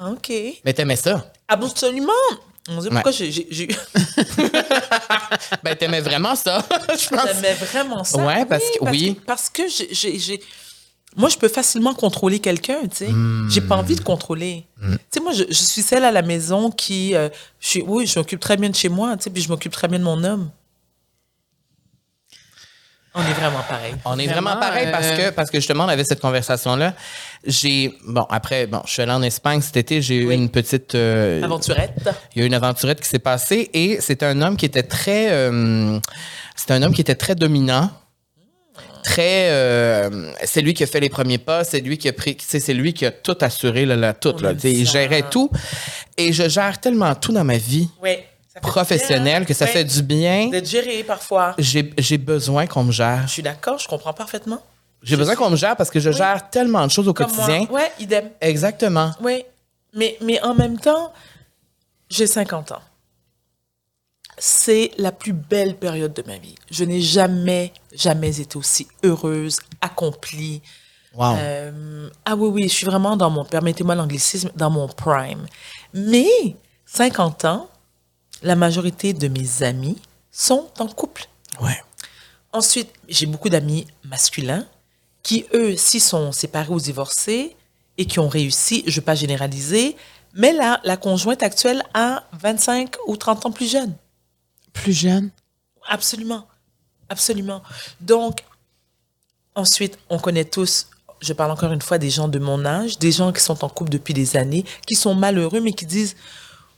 Speaker 3: OK.
Speaker 1: Mais t'aimais ça?
Speaker 3: Absolument. On se dit pourquoi j'ai- j'ai *laughs*
Speaker 1: Ben, t'aimais vraiment ça, *laughs* je pense.
Speaker 3: j'aimais vraiment ça.
Speaker 1: Ouais, parce que- oui.
Speaker 3: Parce que j'ai- Moi, je peux facilement contrôler quelqu'un, tu sais. J'ai pas envie de contrôler. Tu sais, moi, je, je suis celle à la maison qui. euh, je suis, oui, je m'occupe très bien de chez moi, tu sais, puis je m'occupe très bien de mon homme. On est vraiment pareil.
Speaker 1: On est
Speaker 2: Vraiment,
Speaker 1: vraiment, pareil parce
Speaker 2: euh,
Speaker 1: que parce que justement on avait cette conversation là. J'ai bon après bon je suis allée en Espagne cet été j'ai eu
Speaker 3: Oui.
Speaker 1: une petite euh,
Speaker 3: Aventurette.
Speaker 1: il y a eu une aventurette qui s'est passée et c'était un homme qui était très euh, c'était un homme qui était très dominant. Très, euh, c'est lui qui a fait les premiers pas, c'est lui qui a pris, tu sais, c'est lui qui a tout assuré là, là, tout
Speaker 3: On
Speaker 1: là, il gérait tout et je gère tellement tout dans ma vie
Speaker 3: Oui. Bien.
Speaker 1: que ça fait du bien.
Speaker 3: D'être géré parfois.
Speaker 1: J'ai besoin qu'on me gère.
Speaker 3: Je suis d'accord, je comprends parfaitement.
Speaker 1: J'ai besoin qu'on me gère parce que je gère tellement de choses au
Speaker 3: Comme
Speaker 1: quotidien.
Speaker 3: moi. Ouais, idem.
Speaker 1: Exactement.
Speaker 3: Oui. Mais, mais en même temps, j'ai 50 ans. C'est la plus belle période de ma vie. Je n'ai jamais, jamais été aussi heureuse, accomplie.
Speaker 1: Wow.
Speaker 3: Euh, ah oui, oui, je suis vraiment dans mon, permettez-moi l'anglicisme, dans mon prime. Mais, 50 ans, la majorité de mes amis sont en couple.
Speaker 1: ouais.
Speaker 3: Ensuite, j'ai beaucoup d'amis masculins qui, eux, s'y sont séparés ou divorcés et qui ont réussi, je ne veux pas généraliser, mais là, la conjointe actuelle a 25 ou 30 ans plus jeune.
Speaker 2: Plus jeune?
Speaker 3: Absolument. Absolument. Donc, ensuite, on connaît tous, je parle encore une fois des gens de mon âge, des gens qui sont en couple depuis des années, qui sont malheureux, mais qui disent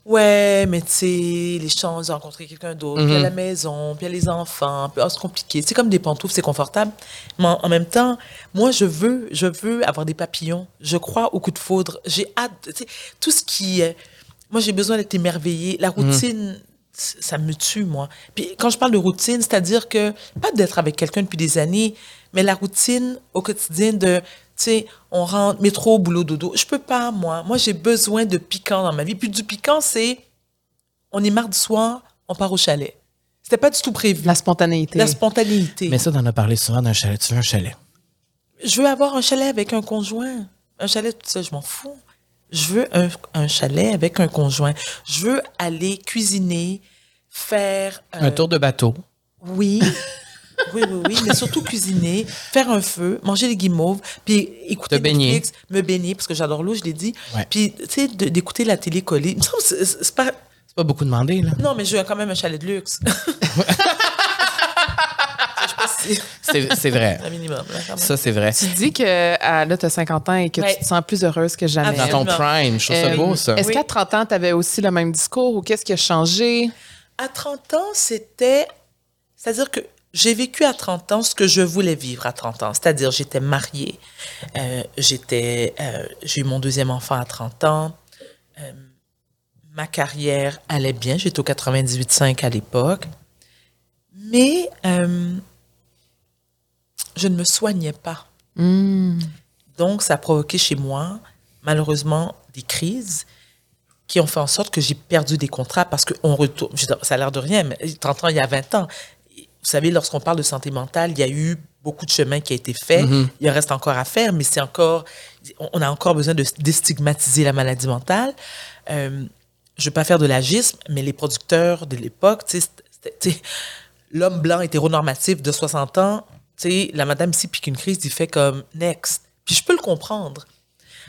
Speaker 3: Ouais, mais tu sais, les chances de rencontrer quelqu'un d'autre, puis il y a la maison, puis a les enfants, puis oh, c'est compliqué. C'est comme des pantoufles, c'est confortable. Mais en, en même temps, moi, je veux, je veux avoir des papillons. Je crois au coup de foudre. J'ai hâte. tu sais, Tout ce qui est. Moi, j'ai besoin d'être émerveillée. La routine, c- ça me tue, moi. Puis quand je parle de routine, c'est-à-dire que, pas d'être avec quelqu'un depuis des années, mais la routine au quotidien de, tu sais, on rentre, métro, boulot, dodo. Je peux pas, moi. Moi, j'ai besoin de piquant dans ma vie. Puis du piquant, c'est, on est mardi soir, on part au chalet. C'était pas du tout prévu.
Speaker 2: La spontanéité.
Speaker 3: La spontanéité.
Speaker 1: Mais ça, t'en as parlé souvent d'un chalet. Tu veux un chalet?
Speaker 3: Je veux avoir un chalet avec un conjoint. Un chalet, tout ça, je m'en fous. Je veux un, un chalet avec un conjoint. Je veux aller cuisiner, faire... euh,
Speaker 1: Un tour de bateau.
Speaker 3: Oui. *laughs* Oui, oui, oui, mais surtout cuisiner, faire un feu, manger les guimauves, puis écouter. Netflix, me baigner, parce que j'adore l'eau, je l'ai dit.
Speaker 1: Ouais.
Speaker 3: Puis, tu sais, d'écouter la télé collée. C'est- pas...
Speaker 1: C'est pas beaucoup demandé, là.
Speaker 3: Non, mais je veux quand même un chalet de luxe. *laughs* je sais pas si
Speaker 1: C'est vrai.
Speaker 3: c'est *laughs* un minimum. là, quand même.
Speaker 1: Ça, c'est vrai.
Speaker 2: Tu dis que ah, là, tu as 50 ans et que
Speaker 3: Ouais.
Speaker 2: tu te sens plus heureuse que jamais.
Speaker 1: Dans ton prime, je trouve ça
Speaker 2: Euh,
Speaker 1: beau, ça.
Speaker 2: Est-ce
Speaker 3: Oui.
Speaker 2: qu'à 30 ans, tu avais aussi le même discours ou qu'est-ce qui a changé?
Speaker 3: À 30 ans, c'était. C'est-à-dire que j'ai vécu à 30 ans ce que je voulais vivre à 30 ans. C'est-à-dire, j'étais mariée, euh, j'étais, euh, j'ai eu mon deuxième enfant à 30 ans, euh, ma carrière allait bien, j'étais au 98.5 à l'époque, mais je ne me soignais pas. Donc, ça a provoqué chez moi, malheureusement, des crises qui ont fait en sorte que j'ai perdu des contrats parce qu'on retourne. Ça a l'air de rien, mais 30 ans, il y a 20 ans. Vous savez, lorsqu'on parle de santé mentale, il y a eu beaucoup de chemin qui a été fait. Il en reste encore à faire, mais c'est encore. on- a encore besoin de déstigmatiser la maladie mentale. Euh, je ne veux pas faire de l'agisme, mais les producteurs de l'époque, l'homme blanc hétéronormatif de 60 ans, la madame ici pique une crise, il fait comme next. Puis je peux le comprendre.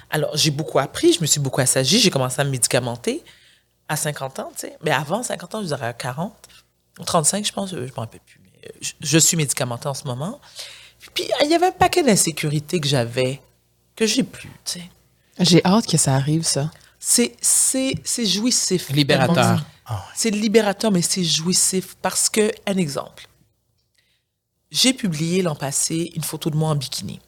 Speaker 3: Alors, j'ai beaucoup appris, je me suis beaucoup assagi, j'ai commencé à me médicamenter à 50 ans, tu sais. Mais avant 50 ans, je dirais à 40, ou 35, je pense, je ne m'en rappelle plus. Je, suis médicamentée en ce moment. Puis, il y avait un paquet d'insécurités que j'avais, que j'ai plus, tu sais.
Speaker 2: J'ai hâte que ça arrive, ça.
Speaker 3: C'est, c'est, c'est jouissif.
Speaker 1: Libérateur. Ah ouais.
Speaker 3: C'est libérateur, mais c'est jouissif parce que, un exemple. J'ai publié l'an passé une photo de moi en bikini.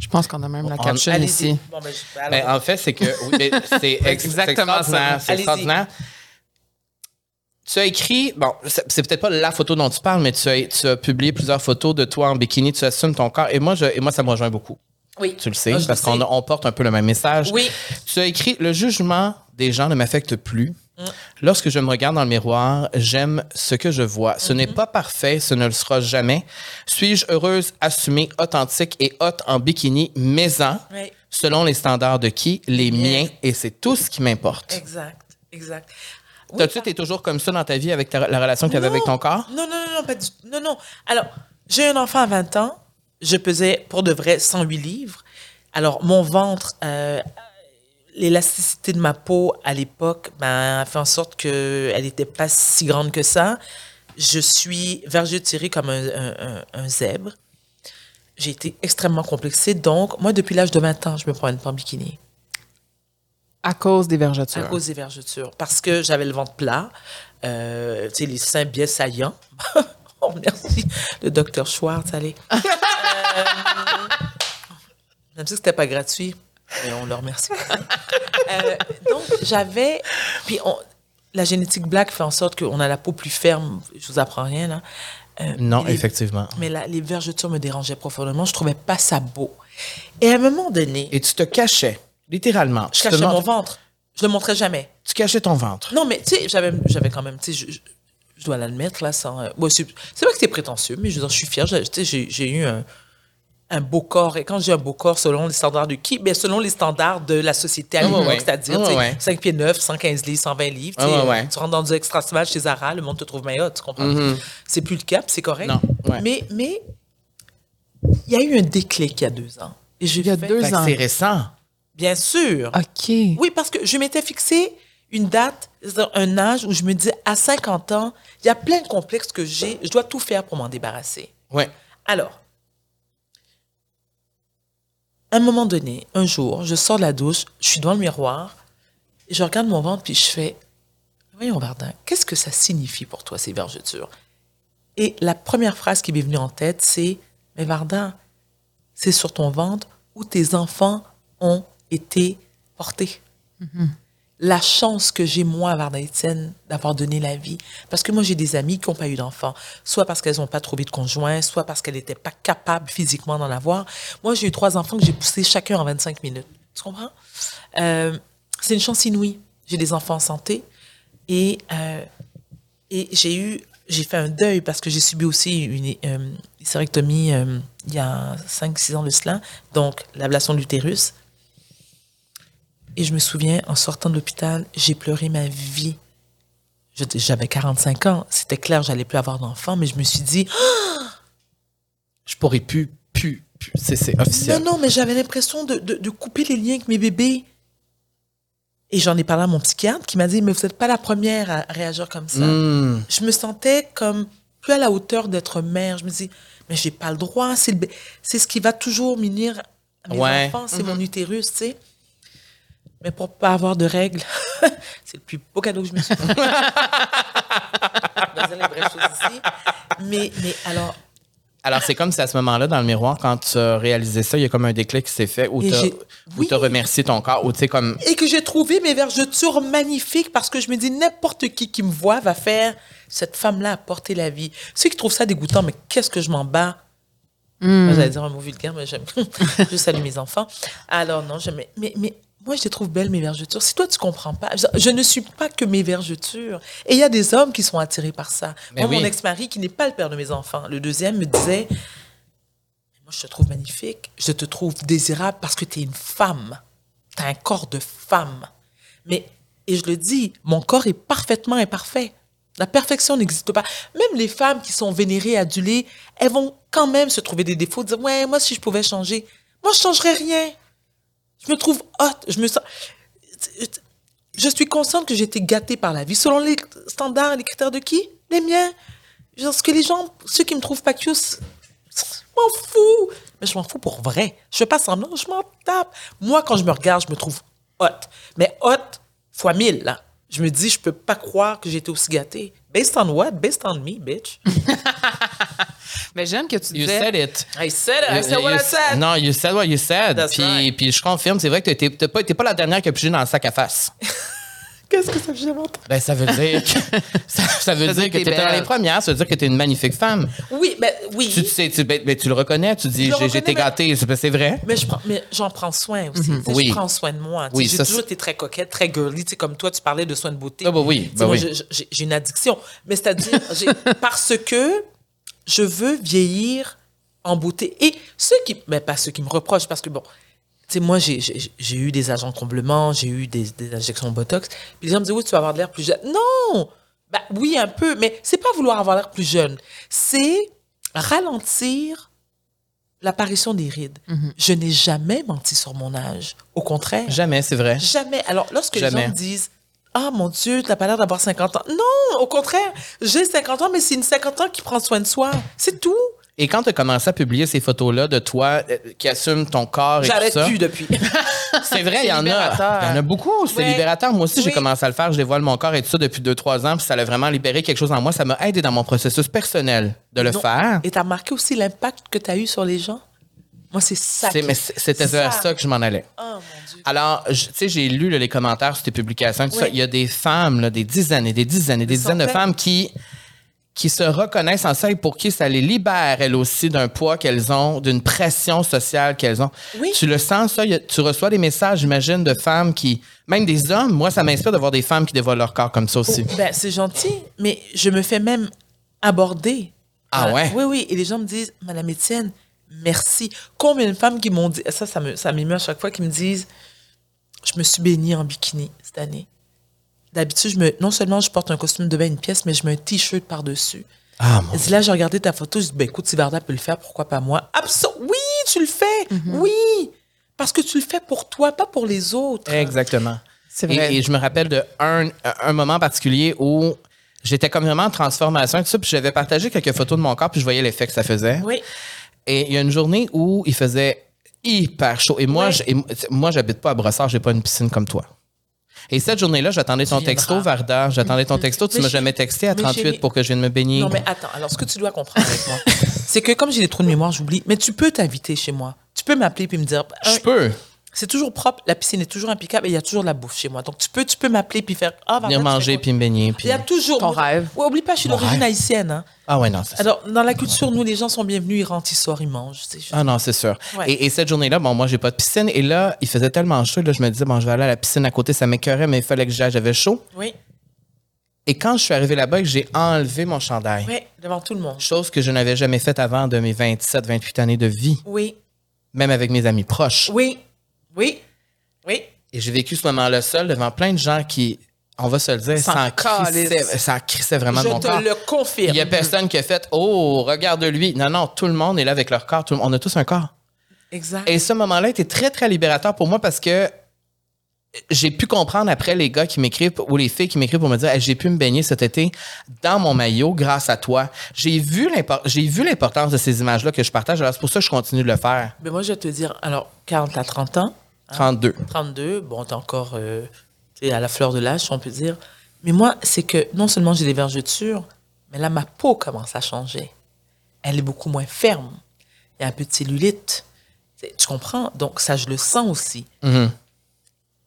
Speaker 2: Je pense qu'on a même la
Speaker 1: On-
Speaker 2: caption ici.
Speaker 3: Bon, ben,
Speaker 1: Ben, en fait, c'est que oui, c'est ex- *laughs*
Speaker 2: Exactement ça.
Speaker 1: C'est
Speaker 3: Allez-y.
Speaker 1: extraordinaire. Tu as écrit, bon, c'est peut-être pas la photo dont tu parles, mais tu as, tu as publié plusieurs photos de toi en bikini, tu assumes ton corps. Et moi, je, et moi ça me rejoint beaucoup.
Speaker 3: oui.
Speaker 1: Tu le sais,
Speaker 3: Ah,
Speaker 1: parce qu'on on porte un peu le même message.
Speaker 3: Oui.
Speaker 1: Tu as écrit Le jugement des gens ne m'affecte plus.
Speaker 3: Mm.
Speaker 1: Lorsque je me regarde dans le miroir, j'aime ce que je vois. Ce n'est
Speaker 3: Mm-hmm.
Speaker 1: pas parfait, ce ne le sera jamais. Suis-je heureuse, assumée, authentique et haute en bikini, maison,
Speaker 3: Oui.
Speaker 1: selon les standards de qui? Les
Speaker 3: miens,
Speaker 1: et c'est tout ce qui m'importe.
Speaker 3: Exact, exact. Oui,
Speaker 1: T'as-tu été toujours comme ça dans ta vie avec ta- la relation que tu avais avec ton corps?
Speaker 3: Non, non, non, non, pas du Non, non. Alors, j'ai un enfant à 20 ans. Je pesais pour de vrai 108 livres. Alors, mon ventre, euh, l'élasticité de ma peau à l'époque ben, a fait en sorte qu'elle n'était pas si grande que ça. Je suis verger tiré comme un- un zèbre. J'ai été extrêmement complexée. Donc, moi, depuis l'âge de 20 ans, je me promène pas en bikini.
Speaker 2: À cause des
Speaker 3: À
Speaker 2: vergetures.
Speaker 3: cause des vergetures. Parce que j'avais le ventre plat, euh, tu sais, les seins bien saillants. *laughs* oh, merci, le docteur Schwartz, allez. Euh, même si c'était pas gratuit, mais on le remercie. Euh, donc, j'avais. Puis, on- la génétique black fait en sorte qu'on a la peau plus ferme. Je vous apprends rien, là. Euh,
Speaker 1: Non,
Speaker 3: les-
Speaker 1: effectivement.
Speaker 3: Mais la- les vergetures me dérangeaient profondément. Je trouvais pas ça beau. Et à un moment donné,
Speaker 1: Et tu te cachais, littéralement.
Speaker 3: je cachais mon ventre. Je le montrais jamais.
Speaker 1: Tu cachais ton ventre.
Speaker 3: Non, mais tu sais, j'avais, j'avais quand même, tu sais, je, je- je dois l'admettre, là, sans. euh, bon, c'est, c'est vrai que c'est prétentieux, mais je veux dire, je suis fière. J'ai, tu sais, j'ai, j'ai eu un, un beau corps. Et quand j'ai un beau corps, selon les standards de qui Ben, selon les standards de la société à
Speaker 1: Ah,
Speaker 3: l'époque,
Speaker 1: ouais.
Speaker 3: c'est-à-dire, sais,
Speaker 1: ouais.
Speaker 3: 5 pieds 9, 115 livres, 120 livres.
Speaker 1: Ah, ouais.
Speaker 3: Tu rentres dans du extra small chez Zara, le monde te trouve meilleur, tu comprends? C'est plus le cas, puis c'est correct.
Speaker 1: Mm-hmm. Non, ouais.
Speaker 3: Mais, mais, il y a eu un déclic il y a deux ans. Et j'ai
Speaker 2: Il y a
Speaker 3: fait-
Speaker 2: deux ans.
Speaker 1: c'est récent.
Speaker 3: Bien sûr.
Speaker 2: OK.
Speaker 3: Oui, parce que je m'étais fixé une date, un âge où je me dis, à 50 ans, il y a plein de complexes que j'ai, je dois tout faire pour m'en débarrasser.
Speaker 1: Ouais.
Speaker 3: Alors, à un moment donné, un jour, je sors de la douche, je suis devant le miroir, je regarde mon ventre, puis je fais, voyons, Vardin, qu'est-ce que ça signifie pour toi, ces vergetures? Et la première phrase qui m'est venue en tête, c'est, mais Vardin, c'est sur ton ventre où tes enfants ont été portés. La chance que j'ai, moi, Varda Etienne, d'avoir donné la vie. Parce que moi, j'ai des amis qui n'ont pas eu d'enfants. Soit parce qu'elles n'ont pas trouvé de conjoint, soit parce qu'elles n'étaient pas capables physiquement d'en avoir. Moi, j'ai eu trois enfants que j'ai poussés chacun en 25 minutes. Tu comprends? Euh, c'est une chance inouïe. J'ai des enfants en santé. Et, euh, et j'ai eu, j'ai fait un deuil parce que j'ai subi aussi une euh, hystérectomie il y a 5-6 ans de cela, donc l'ablation de l'utérus. Et je me souviens, en sortant de l'hôpital, j'ai pleuré ma vie. J'avais 45 ans, c'était clair, j'allais plus avoir d'enfants, mais je me suis dit,
Speaker 1: Je pourrais plus, plus, plus. C'est, c'est officiel.
Speaker 3: non, non, mais j'avais l'impression de, de- de couper les liens avec mes bébés. Et j'en ai parlé à mon psychiatre qui m'a dit, mais vous n'êtes pas la première à réagir comme ça.
Speaker 1: Hmm.
Speaker 3: je me sentais comme plus à la hauteur d'être mère. Je me dis, mais j'ai pas le droit. C'est, le, bé- c'est ce qui va toujours m'unir à mes
Speaker 1: Ouais.
Speaker 3: enfants. C'est mon utérus, tu sais. Mais pour pas avoir de règles, *laughs* c'est le plus beau cadeau que je me suis fait. *laughs* Je vais dire les vraies choses ici. Mais, mais alors,
Speaker 1: Alors, c'est comme si à ce moment-là, dans le miroir, quand tu as réalisé ça, il y a comme un déclic qui s'est fait où tu
Speaker 3: j'ai- oui.
Speaker 1: as remercié ton corps, ou tu sais, comme.
Speaker 3: et que j'ai trouvé mes vergetures magnifiques parce que je me dis n'importe qui qui me voit va faire cette femme-là a porté la vie. Ceux qui trouvent ça dégoûtant, mais qu'est-ce que je m'en bats? Moi, j'allais dire un mot vulgaire, mais j'aime. *laughs* je salue mes enfants. Alors non, je mais, mais, mais moi je les trouve belles mes vergetures. Si toi tu comprends pas, je, ne suis pas que mes vergetures. Et il y a des hommes qui sont attirés par ça.
Speaker 1: Mais
Speaker 3: moi,
Speaker 1: oui.
Speaker 3: mon ex-mari qui n'est pas le père de mes enfants, le deuxième me disait moi, je te trouve magnifique. Je te trouve désirable parce que tu es une femme. Tu as un corps de femme. Mais, et je le dis, mon corps est parfaitement imparfait. La perfection n'existe pas. Même les femmes qui sont vénérées, adulées, elles vont quand même se trouver des défauts, dire Ouais, moi, si je pouvais changer, moi, je changerais rien. Je me trouve hot. Je me sens. Je suis consciente que j'ai été gâtée par la vie. Selon les standards et les critères de qui? Les miens. Genre, ce que les gens, ceux qui me trouvent cute, je m'en fous. Mais je m'en fous pour vrai. Je fais pas semblant, je m'en tape. Moi, quand je me regarde, je me trouve hot. Mais hot fois mille, là. Je me dis, je peux pas croire que j'ai été aussi gâtée. Based on what? Based on me, bitch. *laughs*
Speaker 2: Mais j'aime que tu
Speaker 1: You
Speaker 2: disais.
Speaker 1: said it.
Speaker 3: I said it. I said what I
Speaker 1: You-
Speaker 3: said.
Speaker 1: Non, you said what you said.
Speaker 3: That's
Speaker 1: Puis,
Speaker 3: right.
Speaker 1: puis je confirme, c'est vrai que t'es t'es pas, pas la dernière qui a pigé dans le sac à face. *laughs*
Speaker 3: Qu'est-ce que ça fait longtemps?
Speaker 1: Ben, ça veut dire que, *laughs* ça, ça veut
Speaker 2: Ça veut
Speaker 1: dire
Speaker 2: dire
Speaker 1: que
Speaker 2: que t'es
Speaker 1: t'étais dans les premières, ça veut dire que t'es une magnifique femme.
Speaker 3: Oui, mais oui.
Speaker 1: Tu, tu sais, tu, ben, ben, tu le reconnais, tu dis, j'ai été gâtée, c'est ben, vrai.
Speaker 3: Mais je prends- mais j'en prends soin aussi. Tu sais,
Speaker 1: Oui.
Speaker 3: Je prends soin de moi. Tu
Speaker 1: Oui,
Speaker 3: j'ai toujours été très coquette, très girly. Tu sais, comme toi, tu parlais de soins de beauté.
Speaker 1: Ah, bah oui,
Speaker 3: Tu moi,
Speaker 1: oui.
Speaker 3: j'ai une addiction. Mais c'est-à-dire, *laughs* parce que je veux vieillir en beauté. Et ceux qui, mais pas ceux qui me reprochent, parce que bon, tu sais, moi, j'ai- eu des agents de comblement, j'ai eu des, des injections Botox. Puis les gens me disent, oui, tu vas avoir de l'air plus jeune. Non! Ben, oui, un peu, mais c'est pas vouloir avoir l'air plus jeune. C'est ralentir l'apparition des rides. Je n'ai jamais menti sur mon âge. Au contraire.
Speaker 1: Jamais, c'est vrai.
Speaker 3: Jamais. Alors, lorsque les gens me disent Ah mon Dieu, t'as pas l'air d'avoir 50 ans. Non, au contraire, j'ai 50 ans, mais c'est une 50 ans qui prend soin de soi. C'est tout.
Speaker 1: Et quand tu as commencé à publier ces photos-là de toi euh, qui assume ton corps et tout
Speaker 3: J'arrête
Speaker 1: ça,
Speaker 3: plus depuis. *laughs*
Speaker 1: c'est vrai, il y en a. Il y en a beaucoup. C'est
Speaker 3: Ouais.
Speaker 1: libérateur. Moi aussi, j'ai commencé à le faire. Je dévoile mon corps et tout ça depuis deux, trois ans. Puis ça a vraiment libéré quelque chose en moi. Ça m'a aidé dans mon processus personnel de le faire.
Speaker 3: Et t'as remarqué aussi l'impact que t'as eu sur les gens? Moi, c'est ça. Qui-
Speaker 1: C'était vers ça que je m'en allais.
Speaker 3: Oh mon Dieu.
Speaker 1: Alors, tu sais, j'ai lu là, les commentaires sur tes publications. tout ça.
Speaker 3: Oui.
Speaker 1: Il y a des femmes, là, des dizaines et des dizaines et des dizaines de femmes qui qui se reconnaissent en ça et pour qui ça les libère, elles aussi, d'un poids qu'elles ont, d'une pression sociale qu'elles ont.
Speaker 3: Oui.
Speaker 1: Tu le sens, ça? A- tu reçois des messages, j'imagine, de femmes qui... Même des hommes. Moi, ça m'inspire de voir des femmes qui dévoilent leur corps comme ça aussi.
Speaker 3: Ben, c'est gentil, mais je me fais même aborder.
Speaker 1: Ah
Speaker 3: Euh,
Speaker 1: ouais?
Speaker 3: Oui, oui. Et les gens me disent, Madame Étienne, merci. Combien de femmes qui m'ont dit, ça, ça me- ça m'émeut à chaque fois, qui me disent, je me suis baignée en bikini cette année. D'habitude, je me, non seulement je porte un costume de bain, une pièce, mais je mets un t-shirt par-dessus.
Speaker 1: Ah, mon
Speaker 3: Elle dit, là, j'ai regardé ta photo, je dis, ben écoute, si Varda peut le faire, pourquoi pas moi? Absolument. Oui, tu le fais. Oui. Parce que tu le fais pour toi, pas pour les autres.
Speaker 1: Exactement.
Speaker 2: C'est vrai.
Speaker 1: Et, et je me rappelle de un, un moment particulier où j'étais comme vraiment en transformation et tout ça, puis j'avais partagé quelques photos de mon corps, puis je voyais l'effet que ça faisait.
Speaker 3: Oui.
Speaker 1: Et il y a une journée où il faisait hyper chaud. Et moi,
Speaker 3: Ouais.
Speaker 1: moi, j'habite pas à Brossard, j'ai pas une piscine comme toi. Et cette journée-là, j'attendais ton texto, Varda. J'attendais ton texto. Tu m'as jamais texté à
Speaker 3: mais
Speaker 1: 38
Speaker 3: chérie-
Speaker 1: pour que je vienne me baigner.
Speaker 3: Non, mais attends. Alors, ce que tu dois comprendre avec moi, *laughs* c'est que comme j'ai des trous de mémoire, j'oublie. Mais tu peux t'inviter chez moi. Tu peux m'appeler puis me dire.
Speaker 1: je
Speaker 3: un,
Speaker 1: peux
Speaker 3: C'est toujours propre. La piscine est toujours impeccable et il y a toujours de la bouffe chez moi. Donc, tu peux, tu peux m'appeler puis faire. Ah,
Speaker 1: venir manger puis me baigner.
Speaker 3: Il y a toujours.
Speaker 2: Ton rêve.
Speaker 3: Ouais, oublie pas, je suis d'origine haïtienne. hein.
Speaker 1: Ah ouais, non.
Speaker 3: Alors, dans la culture, nous, les gens sont bienvenus, ils rentrent, ils sortent, ils mangent. juste-
Speaker 1: Ah non, c'est sûr.
Speaker 3: Ouais.
Speaker 1: Et, et cette journée-là, bon, moi, j'ai pas de piscine. Et là, il faisait tellement chaud. Là, je me disais, bon, je vais aller à la piscine à côté. Ça m'écœurait, mais il fallait que j'aille. J'avais chaud.
Speaker 3: Oui,
Speaker 1: Et quand je suis arrivé là-bas, et que j'ai enlevé mon chandail,
Speaker 3: oui, devant tout le monde.
Speaker 1: chose que je n'avais jamais faite avant de mes 27, 28 années de vie,
Speaker 3: Oui,
Speaker 1: même avec mes amis proches.
Speaker 3: oui, oui, oui.
Speaker 1: Et j'ai vécu ce moment-là seul devant plein de gens qui, on va se le dire,
Speaker 2: S'en
Speaker 1: ça en crissait,
Speaker 2: calissent.
Speaker 1: ça en crissait vraiment de
Speaker 3: Je
Speaker 1: mon
Speaker 3: te
Speaker 1: corps.
Speaker 3: le confirme.
Speaker 1: Il y a personne qui a fait Oh, regarde lui. Non, non, tout le monde est là avec leur corps. Tout le- on a tous un corps.
Speaker 3: Exact.
Speaker 1: Et ce moment-là était très, très libérateur pour moi parce que j'ai pu comprendre après les gars qui m'écrivent ou les filles qui m'écrivent pour me dire Hey, j'ai pu me baigner cet été dans mon maillot grâce à toi. J'ai vu j'ai vu l'importance de ces images-là que je partage. Alors c'est pour ça que je continue de le faire.
Speaker 3: Mais moi, je vais te dire, alors, Carl, t'as 30 ans,
Speaker 1: 32.
Speaker 3: 32, bon, t'es encore euh, à la fleur de l'âge, on peut dire. Mais moi, c'est que non seulement j'ai des vergetures, mais là, ma peau commence à changer. Elle est beaucoup moins ferme. Il y a un peu de cellulite. Tu comprends? Donc, ça, je le sens aussi.
Speaker 1: Mhm.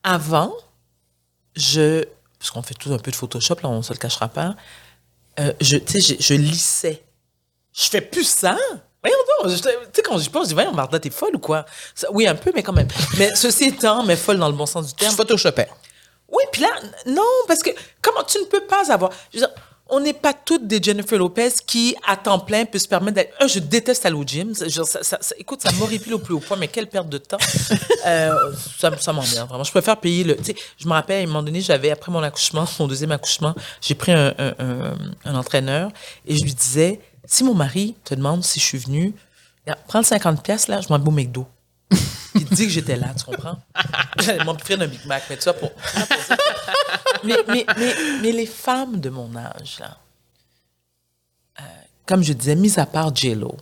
Speaker 3: Avant, je. Parce qu'on fait tous un peu de Photoshop, là, on ne se le cachera pas. euh, je, je, je lissais. Je fais plus ça. Voyons donc. je- Tu sais, quand j'y pense, je dis, voyons, Martha, t'es folle ou quoi? Ça- oui, un peu, mais quand même. Mais ceci étant, mais folle dans le bon sens du
Speaker 1: Je
Speaker 3: terme.
Speaker 1: photoshopais.
Speaker 3: Oui, puis là, non, parce que comment tu ne peux pas avoir. je veux dire, on n'est pas toutes des Jennifer Lopez qui, à temps plein, peut se permettre d'être. Un, je déteste aller au gym. Je- ça- ça- ça- écoute, ça m'horripile au plus haut point, mais quelle perte de temps. *laughs* Euh, ça ça m'emmerde, vraiment. Je préfère payer le. Tu sais, je me rappelle, à un moment donné, j'avais, après mon accouchement, mon deuxième accouchement, j'ai pris un, un- un- un entraîneur et je lui disais si mon mari te demande si je suis venue, prends le 50$ piastres, là, je m'en vais au McDo. *laughs* Il dit que j'étais là, tu comprends? J'allais m'offrir un Big Mac, mais tu vois, pour. *laughs* mais, mais, mais, mais les femmes de mon âge, là, euh, comme je disais, mis à part J-Lo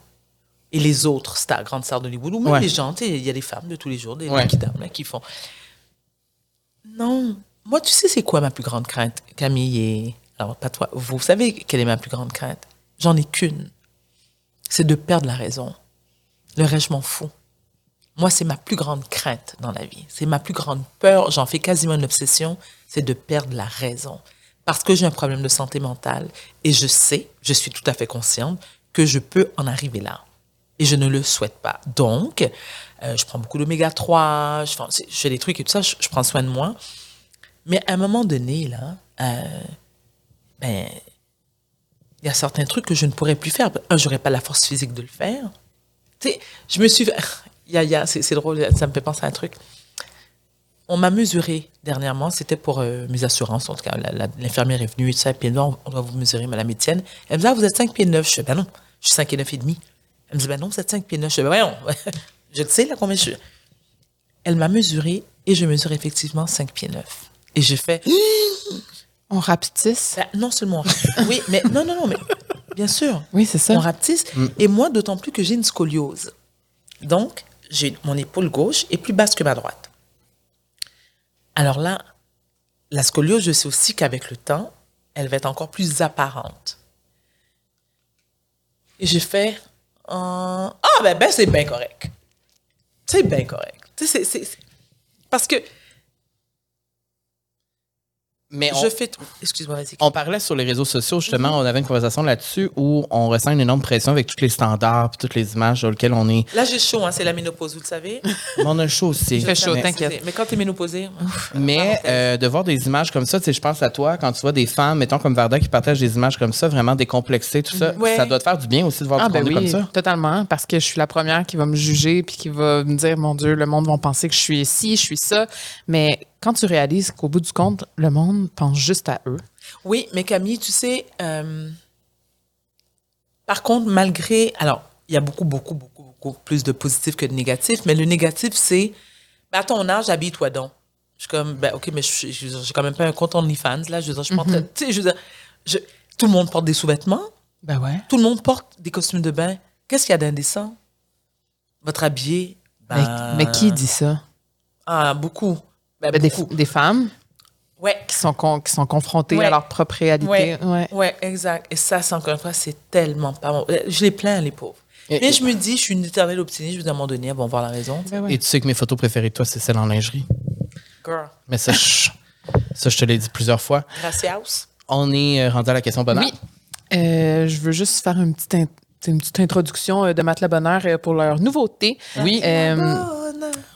Speaker 3: et les autres stars, grandes stars d'Hollywood, ou même
Speaker 1: Ouais.
Speaker 3: les gens, tu sais, il y a des femmes de tous les jours, des
Speaker 1: Ouais.
Speaker 3: qui dames, là, qui font. Non. Moi, tu sais, c'est quoi ma plus grande crainte, Camille et. Alors, pas toi, vous savez quelle est ma plus grande crainte? J'en ai qu'une. C'est de perdre la raison. Le reste, je m'en fous. Moi, c'est ma plus grande crainte dans la vie. C'est ma plus grande peur. J'en fais quasiment une obsession. C'est de perdre la raison. Parce que j'ai un problème de santé mentale. Et je sais, je suis tout à fait consciente que je peux en arriver là. Et je ne le souhaite pas. Donc, euh, je prends beaucoup d'oméga 3, je je fais des trucs et tout ça, je, je prends soin de moi. Mais à un moment donné, là, euh, ben, il y a certains trucs que je ne pourrais plus faire. Un, j'aurais pas la force physique de le faire. Tu sais, je me suis. Il y a, il y a- c'est drôle, ça me fait penser à un truc. On m'a mesuré dernièrement, c'était pour euh, mes assurances, en tout cas, l'infirmière est venue et tout ça, puis elle me dit, on doit vous mesurer, madame Étienne. Elle me dit, ah, vous êtes 5 pieds 9. Je fais, ben non, je suis 5 pieds 9 et demi. Elle me dit, ben non, vous êtes 5 pieds 9. Je fais, ben voyons, *laughs* je sais, là, combien je suis. Elle m'a mesuré et je mesure effectivement 5 pieds 9. Et j'ai fait, *gasps* *gasps*
Speaker 2: On rapetisse?
Speaker 3: Ben, non seulement, oui, mais non, non, non, mais bien sûr,
Speaker 2: Oui, c'est ça.
Speaker 3: on rapetisse. Et moi, d'autant plus que j'ai une scoliose. Donc, j'ai mon épaule gauche est plus basse que ma droite. Alors là, la scoliose, je sais aussi qu'avec le temps, elle va être encore plus apparente. Et j'ai fait, euh, ah ben, ben c'est bien correct. C'est bien correct. Tu sais, c'est- c'est- c'est- Parce que
Speaker 1: Mais on,
Speaker 3: je fais tout. Excuse-moi, vas-y.
Speaker 1: on parlait sur les réseaux sociaux, justement, on avait une conversation là-dessus où on ressent une énorme pression avec tous les standards toutes les images sur lesquelles on est.
Speaker 3: Là, j'ai chaud, hein, c'est la ménopause, vous le savez.
Speaker 1: Mais on a chaud aussi.
Speaker 2: fait chaud,
Speaker 1: Mais-
Speaker 2: t'inquiète.
Speaker 3: Mais quand t'es ménopausée,
Speaker 1: Mais euh, de voir des images comme ça, tu sais, je pense à toi, quand tu vois des femmes, mettons comme Varda, qui partagent des images comme ça, vraiment décomplexées, tout ça,
Speaker 3: Ouais.
Speaker 1: ça doit te faire du bien aussi de voir
Speaker 2: Ah
Speaker 1: du
Speaker 2: ben oui,
Speaker 1: comme ça.
Speaker 2: totalement, parce que je suis la première qui va me juger puis qui va me dire, mon Dieu, le monde va penser que je suis ci, je suis ça. Mais quand tu réalises qu'au bout du compte, le monde pense juste à eux.
Speaker 3: Oui, mais Camille, tu sais, euh, par contre, malgré. Alors, il y a beaucoup, beaucoup, beaucoup, beaucoup plus de positifs que de négatifs, mais le négatif, c'est. Ben, à ton âge, habille-toi donc. Je suis comme, ben, OK, mais je j'ai quand même pas un compte OnlyFans, là. Je veux dire, je en train- Tu sais, je veux dire, je- tout le monde porte des sous-vêtements,
Speaker 2: Ben ouais.
Speaker 3: tout le monde porte des costumes de bain. Qu'est-ce qu'il y a d'indécent? Votre habillé?
Speaker 2: Mais,
Speaker 3: Ben,
Speaker 2: mais qui dit ça?
Speaker 3: Ah, beaucoup. Ben,
Speaker 2: Ben, des, femmes?
Speaker 3: Ouais.
Speaker 2: qui sont, con- qui sont confrontées
Speaker 3: Ouais.
Speaker 2: à leur propre réalité.
Speaker 3: Ouais,
Speaker 2: Ouais.
Speaker 3: ouais, exact. Et ça, c'est encore une fois, c'est tellement pas bon. Euh, Je les plains, les pauvres.
Speaker 1: Et-
Speaker 3: Mais je me dis, je suis une éternelle optimiste, je dire, à un moment donné, elles vont avoir la raison.
Speaker 2: Ben ouais.
Speaker 1: Et tu sais que mes photos préférées de toi, c'est celles en lingerie.
Speaker 3: Girl,
Speaker 1: Mais ça, je, ça, je te l'ai dit plusieurs fois.
Speaker 3: gracias.
Speaker 1: On est euh, rendu à la question bonheur.
Speaker 2: Oui. Euh, je veux juste faire une petite, in- une petite introduction de Matelas Bonheur pour leur nouveauté.
Speaker 1: Oui.
Speaker 2: Euh,
Speaker 3: Bonheur.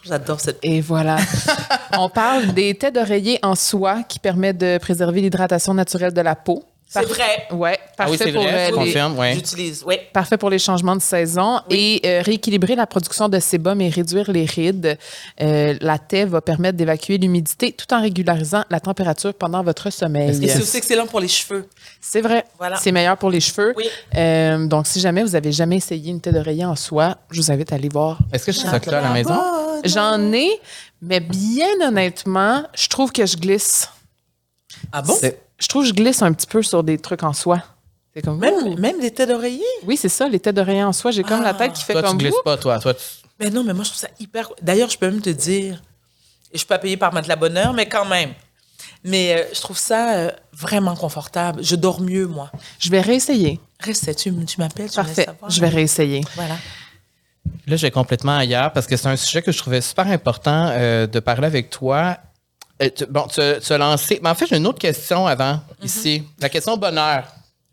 Speaker 3: J'adore cette.
Speaker 2: Et voilà. *laughs* On parle des têtes d'oreiller en soie qui permettent de préserver l'hydratation naturelle de la peau.
Speaker 3: C'est vrai.
Speaker 2: Ouais,
Speaker 1: Ah oui,
Speaker 2: parfait,
Speaker 1: c'est
Speaker 2: pour,
Speaker 1: vrai,
Speaker 2: les,
Speaker 1: confirme, ouais.
Speaker 3: J'utilise, oui.
Speaker 2: parfait pour les changements de saison et euh, rééquilibrer la production de sébum et réduire les rides. Euh, la thé va permettre d'évacuer l'humidité tout en régularisant la température pendant votre sommeil.
Speaker 3: Et c'est aussi excellent pour les cheveux?
Speaker 2: C'est vrai.
Speaker 3: Voilà.
Speaker 2: C'est meilleur pour les cheveux.
Speaker 3: Oui.
Speaker 2: Euh, donc, si jamais vous avez jamais essayé une tête d'oreiller en soie, je vous invite à aller voir.
Speaker 1: Est-ce que je suis ça à la maison?
Speaker 2: J'en ai, mais bien honnêtement, je trouve que je glisse.
Speaker 3: Ah bon?
Speaker 2: Je trouve que je glisse un petit peu sur des trucs en soie. C'est comme
Speaker 3: Même,
Speaker 2: ouh.
Speaker 3: même des têtes d'oreiller?
Speaker 2: Oui, c'est ça, les têtes d'oreiller en soie. J'ai comme la
Speaker 3: Ah.
Speaker 2: tête qui fait
Speaker 1: Toi, tu
Speaker 2: comme
Speaker 1: glisses
Speaker 2: ouh.
Speaker 1: pas, toi. Toi, tu-
Speaker 3: Mais non, mais moi, je trouve ça hyper. D'ailleurs, je peux même te dire, je suis pas payée par Matelas Bonheur, mais quand même. Mais euh, je trouve ça euh, vraiment confortable. Je dors mieux, moi.
Speaker 2: Je vais réessayer.
Speaker 3: Reste, tu, tu m'appelles, tu
Speaker 2: Parfait.
Speaker 3: savoir.
Speaker 2: Je vais réessayer.
Speaker 3: Voilà.
Speaker 1: Là, je vais complètement ailleurs parce que c'est un sujet que je trouvais super important euh, de parler avec toi. Euh, tu- bon, tu, tu as lancé. Mais en fait, j'ai une autre question avant, ici. La question bonheur.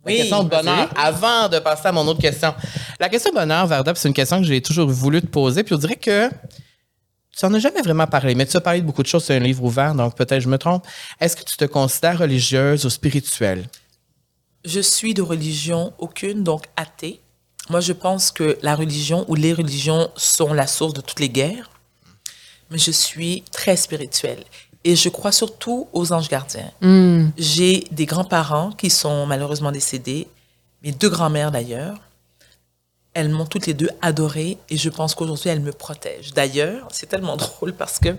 Speaker 1: La
Speaker 3: Oui,
Speaker 1: question bonheur, avant de passer à mon autre question. La question bonheur, Varda, c'est une question que j'ai toujours voulu te poser. Puis on dirait que tu n'en as jamais vraiment parlé, mais tu as parlé de beaucoup de choses. C'est un livre ouvert, donc peut-être je me trompe. Est-ce que tu te considères religieuse ou spirituelle?
Speaker 3: Je suis de religion aucune, donc athée. Moi, je pense que la religion ou les religions sont la source de toutes les guerres. Mais je suis très spirituelle. Et je crois surtout aux anges gardiens. J'ai des grands-parents qui sont malheureusement décédés, mes deux grands-mères d'ailleurs. Elles m'ont toutes les deux adorée et je pense qu'aujourd'hui elles me protègent. D'ailleurs, c'est tellement *laughs* drôle parce que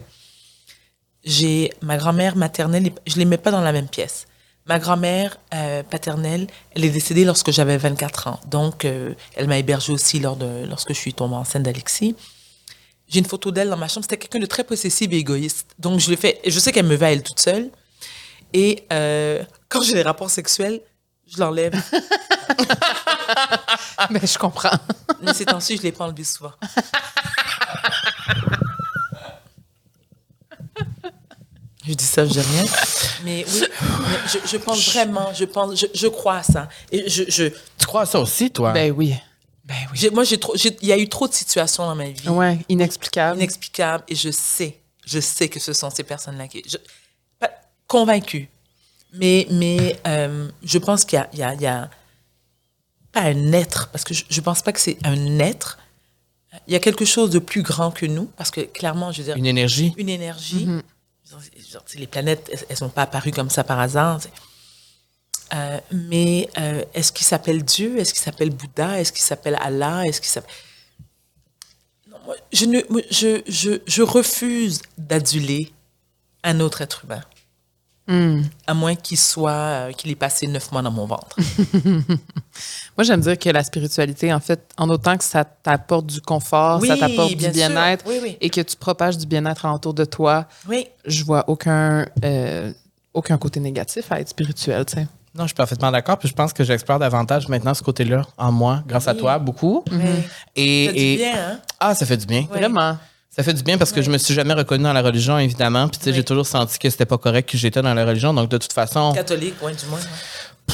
Speaker 3: j'ai ma grand-mère maternelle, je les mets pas dans la même pièce. Ma grand-mère euh, paternelle, elle est décédée lorsque j'avais 24 ans. Donc, euh, elle m'a hébergée aussi lors de, lorsque je suis tombée enceinte d'Alexis. J'ai une photo d'elle dans ma chambre. C'était quelqu'un de très possessif et égoïste. Donc, je l'ai fait. Je sais qu'elle me va elle toute seule. Et euh, quand j'ai des rapports sexuels, je l'enlève. *laughs*
Speaker 2: Mais je comprends. *laughs*
Speaker 3: Mais ces temps-ci, je ne l'ai pas enlevé souvent. Je dis ça, je dis rien. Mais oui, mais je, je pense vraiment, je pense, je, je crois à ça. Et je, je,
Speaker 1: Tu crois à ça aussi, toi?
Speaker 2: Ben oui. Ben oui.
Speaker 3: moi, j'ai trop, j'ai- il y a eu trop de situations dans ma vie
Speaker 2: Ouais, inexplicable.
Speaker 3: inexplicables et je sais, je sais que ce sont ces personnes-là qui, je, pas convaincue. Mais, mais euh, je pense qu'il y a, il y y a pas un être, parce que je, je pense pas que c'est un être. Il y a quelque chose de plus grand que nous, parce que clairement, je veux dire,
Speaker 1: Une énergie?
Speaker 3: une énergie. C'est- Les planètes, elles- elles sont pas apparues comme ça par hasard. Euh, mais euh, est-ce qu'il s'appelle Dieu? Est-ce qu'il s'appelle Bouddha? Est-ce qu'il s'appelle Allah? Est-ce qu'il s'appelle Non, moi, je, ne, je, je, je refuse d'aduler un autre être humain. À moins qu'il soit, euh, qu'il ait passé neuf mois dans mon ventre. *laughs*
Speaker 2: Moi, j'aime dire que la spiritualité, en fait, en autant que ça t'apporte du confort,
Speaker 3: Oui,
Speaker 2: ça t'apporte du
Speaker 3: bien
Speaker 2: bien-être
Speaker 3: Oui, oui.
Speaker 2: et que tu propages du bien-être autour de toi,
Speaker 3: Oui.
Speaker 2: je vois aucun, aucun côté négatif à être spirituel, tu sais.
Speaker 1: Non, je suis parfaitement d'accord. Puis je pense que j'explore davantage maintenant ce côté-là en moi, grâce à toi, beaucoup.
Speaker 3: oui.
Speaker 1: Et,
Speaker 3: Ça fait
Speaker 1: et-
Speaker 3: du bien, hein?
Speaker 1: ah, ça fait du bien.
Speaker 3: Ouais.
Speaker 2: Vraiment.
Speaker 1: Ça fait du bien parce que je me suis jamais reconnue dans la religion, évidemment. Puis tu sais,
Speaker 3: Oui.
Speaker 1: j'ai toujours senti que c'était pas correct que j'étais dans la religion. Donc de toute façon,
Speaker 3: Catholique, ouais, du moins. hein.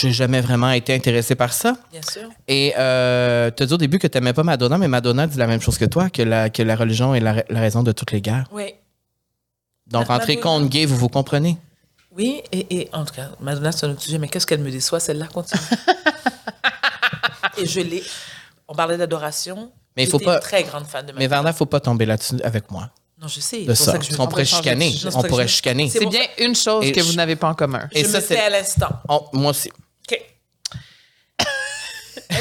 Speaker 1: j'ai jamais vraiment été intéressée par ça.
Speaker 3: Bien sûr.
Speaker 1: Et euh, te dit au début que tu n'aimais pas Madonna, mais Madonna dit la même chose que toi, que la, que la religion est la, ra- la raison de toutes les guerres.
Speaker 3: Oui.
Speaker 1: Donc,
Speaker 3: Madonna-
Speaker 1: contre gay, vous vous comprenez?
Speaker 3: Oui, et, et en tout cas, Madonna, c'est un autre sujet, mais qu'est-ce qu'elle me déçoit, celle-là, continue. *laughs* et je l'ai. On parlait d'adoration.
Speaker 1: Mais il faut pas-
Speaker 3: une très grande fan de
Speaker 1: Mais
Speaker 3: Madonna.
Speaker 1: Varda, faut pas tomber là-dessus avec moi.
Speaker 3: Non, je sais.
Speaker 1: De ça.
Speaker 3: ça que je-
Speaker 1: on pourrait chicaner. On pourrait chicaner.
Speaker 3: C'est
Speaker 2: bien une chose
Speaker 1: Et
Speaker 2: que
Speaker 1: je-
Speaker 2: vous n'avez pas en commun.
Speaker 1: Et
Speaker 3: je
Speaker 1: ça,
Speaker 3: me
Speaker 1: c'est-
Speaker 3: à l'instant.
Speaker 1: Oh, moi aussi.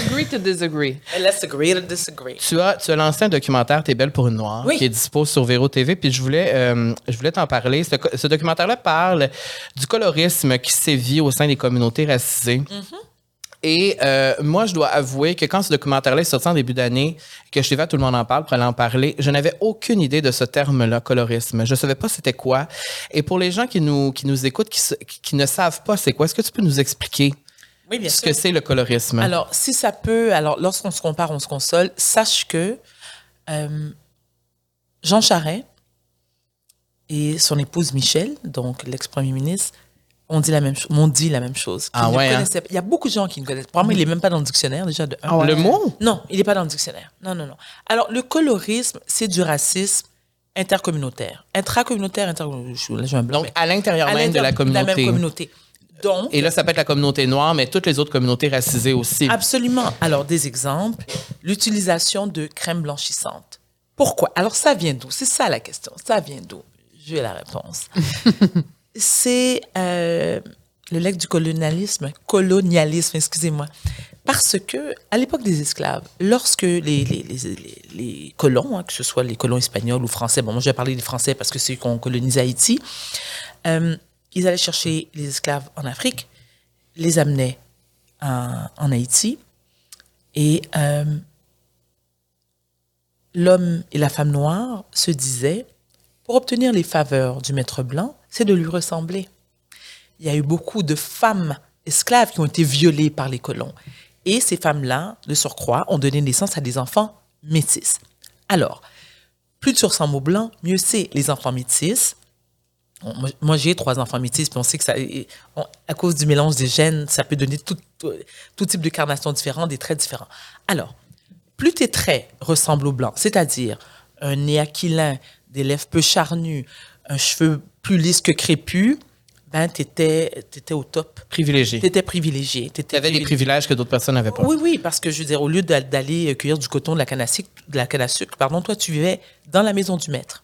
Speaker 2: Agree to disagree.
Speaker 3: And Let's agree to disagree.
Speaker 1: Tu as, tu as lancé un documentaire T'es belle pour une noire
Speaker 3: Oui.
Speaker 1: qui est dispo sur Véro TV. Puis je voulais, euh, je voulais t'en parler. Ce, documentaire-là parle du colorisme qui sévit au sein des communautés racisées. Et euh, moi, je dois avouer que quand ce documentaire-là est sorti en début d'année, que je t'ai vu, tout le monde en parle, pour aller en parler, je n'avais aucune idée de ce terme-là, colorisme. Je ne savais pas c'était quoi. Et pour les gens qui nous, qui nous écoutent, qui ne savent pas c'est quoi, est-ce que tu peux nous expliquer
Speaker 3: Oui, bien
Speaker 1: ce
Speaker 3: sûr.
Speaker 1: que c'est le colorisme?
Speaker 3: Alors, si ça peut, alors lorsqu'on se compare, on se console, sache que euh, Jean Charest et son épouse Michel, donc l'ex-premier ministre, ont dit la même chose. M'ont dit la même chose.
Speaker 1: Ah ouais, hein?
Speaker 3: Il y a beaucoup de gens qui ne connaissent pas. Probablement, il n'est même pas dans le dictionnaire déjà de un.
Speaker 2: Ah ouais.
Speaker 1: Le mot?
Speaker 3: Non, il n'est pas dans le dictionnaire. Non, non, non. Alors, le colorisme, c'est du racisme intercommunautaire. Intracommunautaire, intercommunautaire.
Speaker 1: Donc, à l'intérieur même de la
Speaker 3: l'intérieur même
Speaker 1: communauté.
Speaker 3: Donc,
Speaker 1: Et là, ça peut être la communauté noire, mais toutes les autres communautés racisées aussi.
Speaker 3: Absolument. Alors, des exemples. L'utilisation de crème blanchissante. Pourquoi? Alors, ça vient d'où? C'est ça la question. Ça vient d'où? J'ai la réponse. *laughs* C'est euh, le legs du colonialisme. Colonialisme, excusez-moi. Parce que, à l'époque des esclaves, lorsque les, les, les, les- les colons, hein, que ce soit les colons espagnols ou français, bon, moi je vais parler des français parce que c'est ont colonisé Haïti, euh, ils allaient chercher les esclaves en Afrique, les amenaient en, Haïti, et euh, l'homme et la femme noire se disaient, pour obtenir les faveurs du maître blanc, c'est de lui ressembler. Il y a eu beaucoup de femmes esclaves qui ont été violées par les colons. Et ces femmes-là, de surcroît, ont donné naissance à des enfants métis. Alors, plus tu ressembles au blanc, mieux c'est. Les enfants métis, Moi, j'ai trois enfants métis, puis on sait que ça, on- à cause du mélange des gènes, ça peut donner tout, tout, tout type de carnation différents, des traits différents. Alors, plus tes traits ressemblent au blanc, c'est-à-dire un nez aquilin, des lèvres peu charnues, un cheveu plus lisse que crépus, ben, t'étais, étais au top.
Speaker 1: Privilégié.
Speaker 3: T'étais privilégié.
Speaker 1: Tu avais des privilèges que d'autres personnes n'avaient pas.
Speaker 3: Oui, oui, parce que je veux dire, au lieu d'a- d'aller cueillir du coton de la canne à sucre, de la canne à sucre, pardon, toi, tu vivais dans la maison du maître.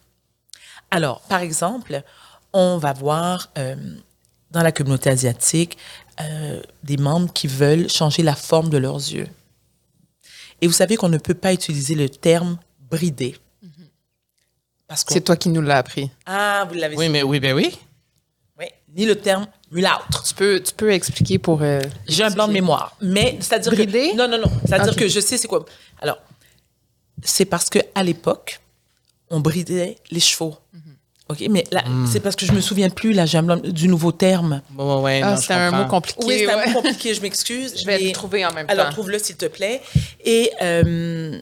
Speaker 3: Alors, par exemple, on va voir euh, dans la communauté asiatique euh, des membres qui veulent changer la forme de leurs yeux. Et vous savez qu'on ne peut pas utiliser le terme bridé.
Speaker 2: C'est toi qui nous l'as appris.
Speaker 3: Ah, vous l'avez
Speaker 1: Oui,
Speaker 3: dit.
Speaker 1: mais oui, ben oui.
Speaker 3: Oui. Ni le terme mulâtre.
Speaker 2: Tu peux, tu peux expliquer pour. euh,
Speaker 3: J'ai un blanc de mémoire. Mais c'est-à-dire
Speaker 2: Bridé?
Speaker 3: que non non non, c'est-à-dire que je sais c'est quoi. Alors c'est parce que à l'époque on bridait les chevaux. OK, mais là c'est parce que je me souviens plus là un du nouveau terme.
Speaker 1: Bon, ouais, ouais,
Speaker 2: Ah, c'était un
Speaker 1: comprends.
Speaker 2: mot compliqué.
Speaker 3: Oui, c'est un
Speaker 2: ouais.
Speaker 3: peu compliqué, je m'excuse.
Speaker 2: Je vais
Speaker 3: mais-
Speaker 2: le trouver en même
Speaker 3: Alors
Speaker 2: temps.
Speaker 3: trouve-le s'il te plaît. Et euh,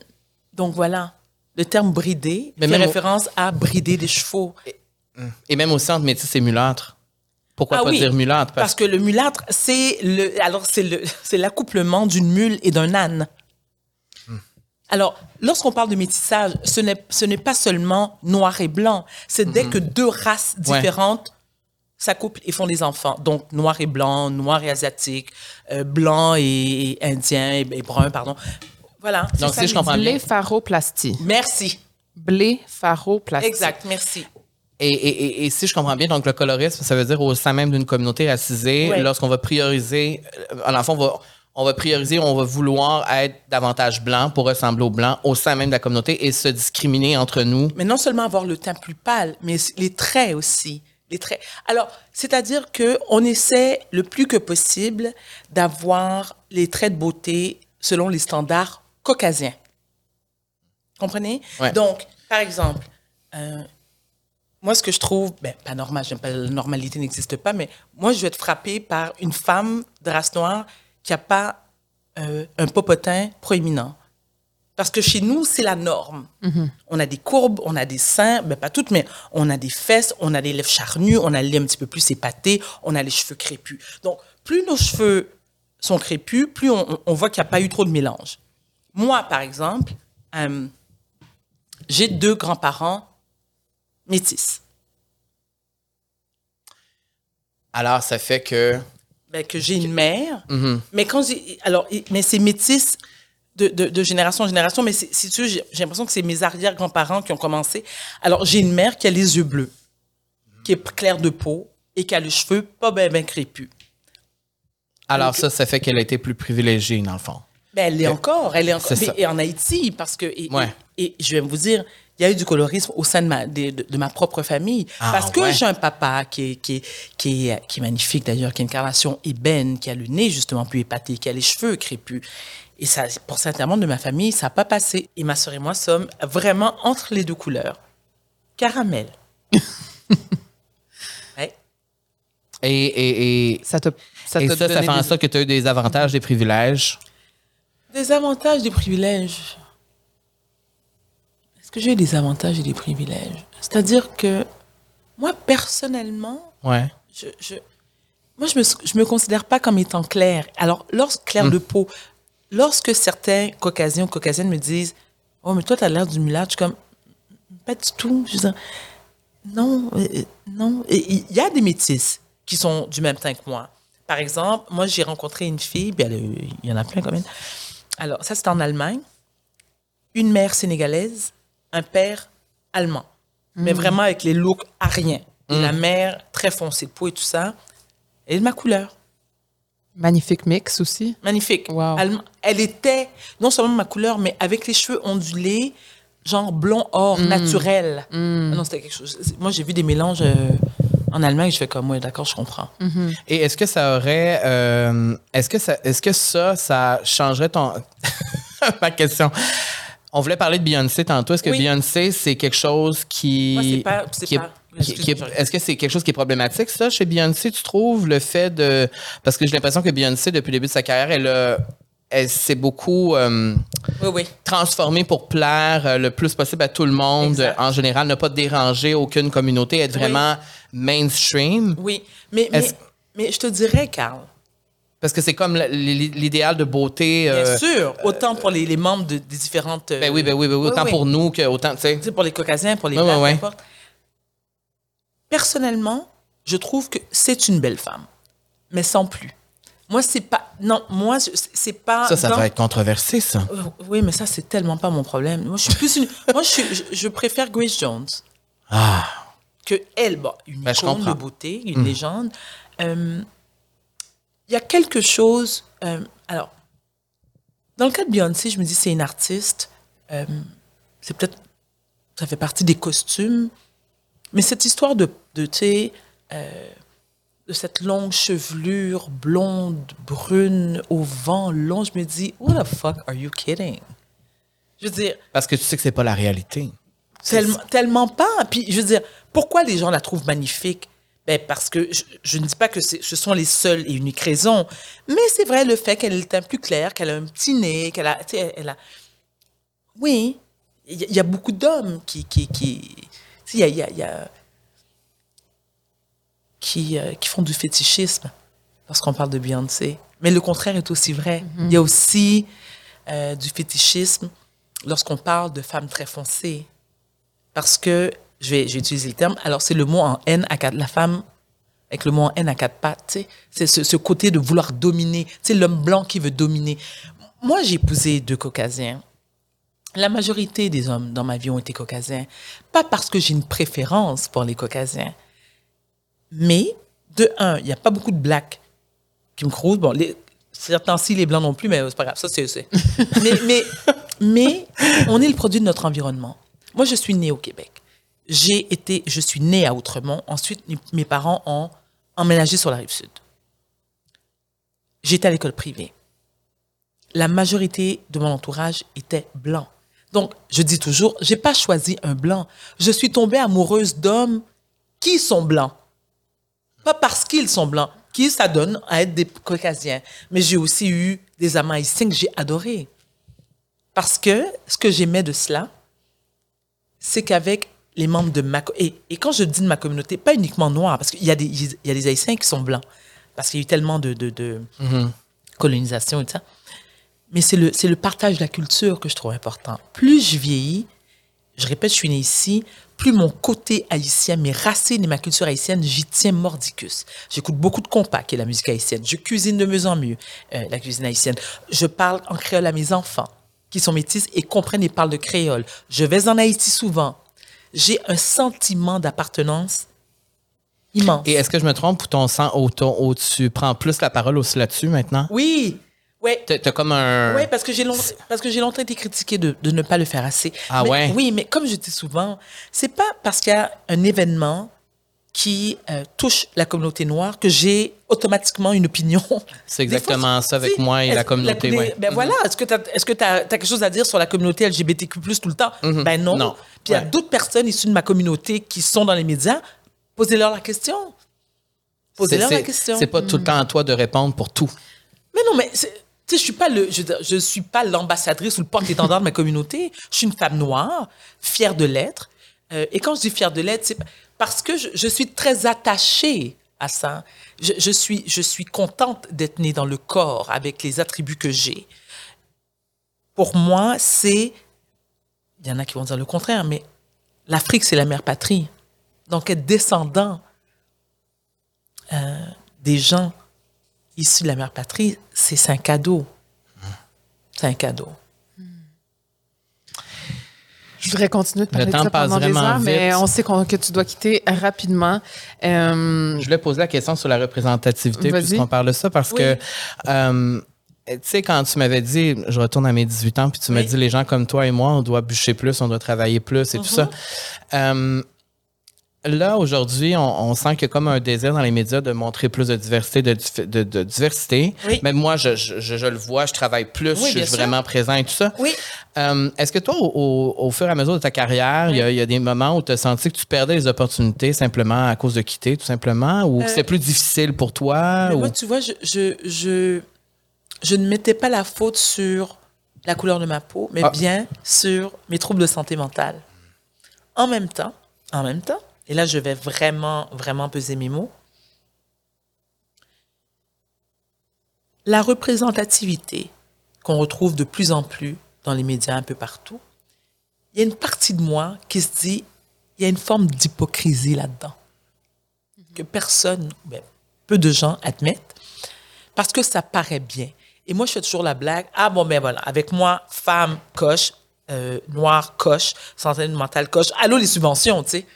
Speaker 3: donc voilà, le terme bridé
Speaker 1: Mais
Speaker 3: fait
Speaker 1: même au-
Speaker 3: référence à brider des chevaux.
Speaker 1: Et même au centre métis et mulâtre. Pourquoi
Speaker 3: Ah
Speaker 1: pas
Speaker 3: oui,
Speaker 1: dire mulâtre?
Speaker 3: Parce que le mulâtre, c'est le, alors c'est le, *laughs* c'est l'accouplement d'une mule et d'un âne. Alors, lorsqu'on parle de métissage, ce n'est, ce n'est pas seulement noir et blanc. C'est dès que deux races
Speaker 1: Ouais.
Speaker 3: différentes s'accouplent et font des enfants. Donc, noir et blanc, noir et asiatique, euh, blanc et, et indien et, et brun, pardon. Voilà.
Speaker 1: Donc,
Speaker 3: ça
Speaker 1: si je comprends bien.
Speaker 2: Blépharoplastie.
Speaker 3: Merci.
Speaker 2: Blépharoplastie.
Speaker 3: Exact, merci.
Speaker 1: Et, et- et- si je comprends bien, donc le colorisme, ça veut dire au sein même d'une communauté racisée,
Speaker 3: Ouais.
Speaker 1: lorsqu'on va prioriser, euh, en enfant, on va, on va prioriser, on va vouloir être davantage blanc pour ressembler aux blancs au sein même de la communauté et se discriminer entre nous.
Speaker 3: Mais non seulement avoir le teint plus pâle, mais les traits aussi. les traits. Alors, c'est-à-dire que on essaie le plus que possible d'avoir les traits de beauté selon les standards caucasiens. Comprenez?
Speaker 1: Ouais.
Speaker 3: Donc, par exemple, euh, moi, ce que je trouve, ben, pas normal, j'aime pas la normalité n'existe pas, mais moi, je vais être frappée par une femme de race noire qui a pas euh, un popotin proéminent. Parce que chez nous, c'est la norme. On a des courbes, on a des seins, ben pas toutes, mais on a des fesses, on a des lèvres charnues, on a les un petit peu plus épaté, on a les cheveux crépus. Donc, plus nos cheveux sont crépus, plus on, on voit qu'il n'y a pas eu trop de mélange. Moi, par exemple, euh, j'ai deux grands-parents métis.
Speaker 1: Alors, ça fait que.
Speaker 3: Ben, que j'ai une mère,
Speaker 1: Mhm.
Speaker 3: mais quand j'ai, alors, mais c'est métis de, de, de génération en génération, mais si tu veux, j'ai l'impression que c'est mes arrière-grands-parents qui ont commencé. Alors, j'ai une mère qui a les yeux bleus, qui est claire de peau et qui a les cheveux pas bien ben crépus.
Speaker 1: Alors, ça, ça fait qu'elle a été plus privilégiée, dans le fond.
Speaker 3: Ben, elle l'est encore, elle est encore. Mais-. Et en Haïti, parce que, et,
Speaker 1: Ouais.
Speaker 3: et, et je vais vous dire, il y a eu du colorisme au sein de ma, de, de- de ma propre famille.
Speaker 1: Ah,
Speaker 3: parce que
Speaker 1: ouais.
Speaker 3: j'ai un papa qui est, qui est, qui est, qui est magnifique d'ailleurs, qui a une carnation ébène, qui a le nez justement plus épaté, qui a les cheveux crépus. Et ça, pour certains membres de ma famille, ça n'a pas passé. Et ma sœur et moi sommes vraiment entre les deux couleurs. Caramel. *laughs* Ouais.
Speaker 1: Et, et, et,
Speaker 2: Ça te, ça
Speaker 1: et
Speaker 2: te
Speaker 1: ça, fait en sorte que tu as eu des avantages, des privilèges?
Speaker 3: Des avantages, des privilèges. Que j'ai des avantages et des privilèges? C'est-à-dire que moi, personnellement,
Speaker 1: Ouais.
Speaker 3: je, je- moi, je me, je me considère pas comme étant claire. Alors, lorsque claire de peau, lorsque certains caucasiens ou caucasiennes me disent Oh, mais toi, tu as l'air du mulâtre, je suis comme Pas du tout. Je dire, non, euh, euh, non. Il y a des métis qui sont du même teint que moi. Par exemple, moi, j'ai rencontré une fille, euh, il y en a plein quand même. Alors, ça, c'était en Allemagne. Une mère sénégalaise, un père allemand. Mais vraiment avec les looks ariens. Et la mère, très foncée de peau et tout ça. Elle est de ma couleur.
Speaker 2: Magnifique mix aussi.
Speaker 3: Magnifique.
Speaker 2: Wow.
Speaker 3: Elle était non seulement de ma couleur, mais avec les cheveux ondulés, genre blond or, naturel. Ah Non, c'était quelque chose. Moi, j'ai vu des mélanges euh, en Allemagne, je fais comme, ouais, d'accord, je comprends.
Speaker 1: Et est-ce que ça aurait. euh, est-ce que ça, est-ce que ça, ça changerait ton. *laughs* Ma question. On voulait parler de Beyoncé tantôt. Est-ce que
Speaker 3: Oui.
Speaker 1: Beyoncé, c'est quelque chose qui.
Speaker 3: Moi, c'est pas- c'est
Speaker 1: qui est- Est-ce que c'est quelque chose qui est problématique, ça, chez Beyoncé, tu trouves, le fait de. Parce que j'ai l'impression que Beyoncé, depuis le début de sa carrière, elle a. Elle s'est beaucoup euh,
Speaker 3: Oui, oui.
Speaker 1: transformée pour plaire euh, le plus possible à tout le monde,
Speaker 3: Exact.
Speaker 1: en général, ne pas déranger aucune communauté, être
Speaker 3: Oui.
Speaker 1: vraiment mainstream.
Speaker 3: Oui. Mais, mais, mais je te dirais, Carl,
Speaker 1: Parce que c'est comme l'idéal de beauté.
Speaker 3: bien
Speaker 1: euh,
Speaker 3: sûr, autant pour les, les membres de- des différentes. euh,
Speaker 1: Ben oui, ben oui, ben oui, autant
Speaker 3: oui.
Speaker 1: pour nous que autant, tu sais.
Speaker 3: Tu sais, pour les caucasiens, pour les blancs,
Speaker 1: ouais, ouais.
Speaker 3: peu importe. Personnellement, je trouve que c'est une belle femme, mais sans plus. Moi, c'est pas. Non, moi, c'est pas.
Speaker 1: Ça, ça
Speaker 3: dans-
Speaker 1: va être controversé, ça.
Speaker 3: Euh, Oui, mais ça, c'est tellement pas mon problème. Moi, je suis plus une. *laughs* moi, je, suis- je, je préfère Grace Jones
Speaker 1: Ah,
Speaker 3: que elle. Bon, une
Speaker 1: Ben,
Speaker 3: icône de beauté, une légende. Euh, Il y a quelque chose. euh, alors, dans le cas de Beyoncé, je me dis, c'est une artiste. euh, c'est peut-être. Ça fait partie des costumes. Mais cette histoire de, de euh, de cette longue chevelure blonde, brune, au vent long, je me dis, what the fuck are you kidding? Je veux dire,
Speaker 1: parce que tu sais que c'est pas la réalité.
Speaker 3: tellement, tellement pas. Puis, je veux dire, pourquoi les gens la trouvent magnifique? Ben, parce que je, je ne dis pas que ce sont les seules et uniques raisons, mais c'est vrai le fait qu'elle est un plus claire, qu'elle a un petit nez, qu'elle a, tu sais, elle a. Oui, il y, a- il y a beaucoup d'hommes qui, qui, qui, il y a, il y a- il y a- qui, euh, qui font du fétichisme lorsqu'on parle de Beyoncé. Mais le contraire est aussi vrai. Il y a aussi euh, du fétichisme lorsqu'on parle de femmes très foncées. Parce que, je vais, je vais utiliser le terme, alors c'est le mot en N à quatre, la femme avec le mot en N à quatre pattes, tu sais. c'est ce, ce côté de vouloir dominer, c'est l'homme blanc qui veut dominer. Moi, j'ai épousé deux caucasiens. La majorité des hommes dans ma vie ont été caucasiens. Pas parce que j'ai une préférence pour les caucasiens, mais de un, il n'y a pas beaucoup de blacks qui me crousent. Bon, les, certains-ci, les blancs non plus, mais c'est pas grave, ça c'est... c'est- *laughs* mais, mais, mais on est le produit de notre environnement. Moi, je suis née au Québec. J'ai été, je suis née à Outremont. Ensuite, mes parents ont emménagé sur la rive sud. J'étais à l'école privée. La majorité de mon entourage était blanc. Donc, je dis toujours, j'ai pas choisi un blanc. Je suis tombée amoureuse d'hommes qui sont blancs. Pas parce qu'ils sont blancs, qui s'adonnent à être des caucasiens. Mais j'ai aussi eu des amants haïtiens que j'ai adorés. Parce que ce que j'aimais de cela, c'est qu'avec les membres de ma... Et, et quand je dis de ma communauté, pas uniquement noire, parce qu'il y, a des- il y a des Haïtiens qui sont blancs, parce qu'il y a eu tellement de, de, de colonisation et tout ça. Mais c'est le, c'est le partage de la culture que je trouve important. Plus je vieillis, je répète, je suis née ici, plus mon côté haïtien, mes racines et ma culture haïtienne, j'y tiens mordicus. J'écoute beaucoup de compas, qui est la musique haïtienne. Je cuisine de mieux en mieux euh, la cuisine haïtienne. Je parle en créole à mes enfants, qui sont métis et comprennent et parlent de créole. Je vais en Haïti souvent. J'ai un sentiment d'appartenance immense.
Speaker 1: Et est-ce que je me trompe ou ton ton- ou tu prends plus la parole aussi là-dessus maintenant?
Speaker 3: Oui, ouais.
Speaker 1: T'as t'as comme un.
Speaker 3: Oui, parce que j'ai longtemps, parce que j'ai longtemps été critiquée de, de ne pas le faire assez.
Speaker 1: Ah
Speaker 3: Mais-
Speaker 1: ouais?
Speaker 3: Oui, mais comme je dis souvent, c'est pas parce qu'il y a un événement qui euh, touche la communauté noire que j'ai automatiquement une opinion. *laughs*
Speaker 1: C'est exactement
Speaker 3: fois,
Speaker 1: ça avec
Speaker 3: si,
Speaker 1: moi et la communauté,
Speaker 3: commu-
Speaker 1: ouais.
Speaker 3: Ben
Speaker 1: Mhm.
Speaker 3: voilà, est-ce que tu as, quelque chose à dire sur la communauté LGBTQ+, tout le temps? Ben non.
Speaker 1: Mhm. Non.
Speaker 3: Puis il y a d'autres personnes issues de ma communauté qui sont dans les médias. Posez-leur la question. Posez-leur la question.
Speaker 1: C'est pas tout le temps à toi de répondre pour tout.
Speaker 3: Mais non, mais c'est- tu sais, je suis pas le, je suis pas l'ambassadrice ou le porte-étendard de ma communauté. Je suis une femme noire, fière de l'être. Euh, et quand je dis fière de l'être, c'est parce que je, suis très attachée à ça. Je, suis, je suis contente d'être née dans le corps avec les attributs que j'ai. Pour moi, c'est, il y en a qui vont dire le contraire, mais l'Afrique, c'est la mère patrie. Donc, être descendant euh, des gens issus de la mère patrie, c'est un cadeau. C'est un cadeau.
Speaker 2: Je voudrais continuer de parler
Speaker 1: Le
Speaker 2: de ça
Speaker 1: passe
Speaker 2: pendant des heures, mais on sait que tu dois quitter rapidement. Euh,
Speaker 1: Je voulais poser la question sur la représentativité, puisqu'on parle de ça, parce
Speaker 3: Oui.
Speaker 1: que, euh, tu sais, quand tu m'avais dit, je retourne à mes 18 ans, puis tu m'as
Speaker 3: Oui.
Speaker 1: dit, les gens comme toi et moi, on doit bûcher plus, on doit travailler plus et tout ça. Euh, là, aujourd'hui, on, on sent qu'il y a comme un désir dans les médias de montrer plus de diversité, de, dif- de- de diversité.
Speaker 3: Oui.
Speaker 1: Même moi, je, je- je- je le vois, je travaille plus,
Speaker 3: Oui,
Speaker 1: je suis
Speaker 3: sûr.
Speaker 1: vraiment présent et tout ça.
Speaker 3: Oui.
Speaker 1: Euh, Est-ce que toi, au, fur et à mesure de ta carrière, il y a- il y, a des moments où tu as senti que tu perdais les opportunités simplement à cause de quitter, tout simplement, ou que c'est plus difficile pour toi? Ou-
Speaker 3: moi, tu vois, je ne mettais pas la faute sur la couleur de ma peau, mais
Speaker 1: Ah.
Speaker 3: bien sur mes troubles de santé mentale. En même temps, en même temps, et là, je vais vraiment, vraiment peser mes mots. La représentativité qu'on retrouve de plus en plus dans les médias un peu partout, il y a une partie de moi qui se dit, il y a une forme d'hypocrisie là-dedans que personne, ben, peu de gens admettent, parce que ça paraît bien. Et moi, je fais toujours la blague, ah bon, ben voilà, avec moi, femme, coche, euh, noire, coche, santé mentale, coche, allô les subventions, tu sais.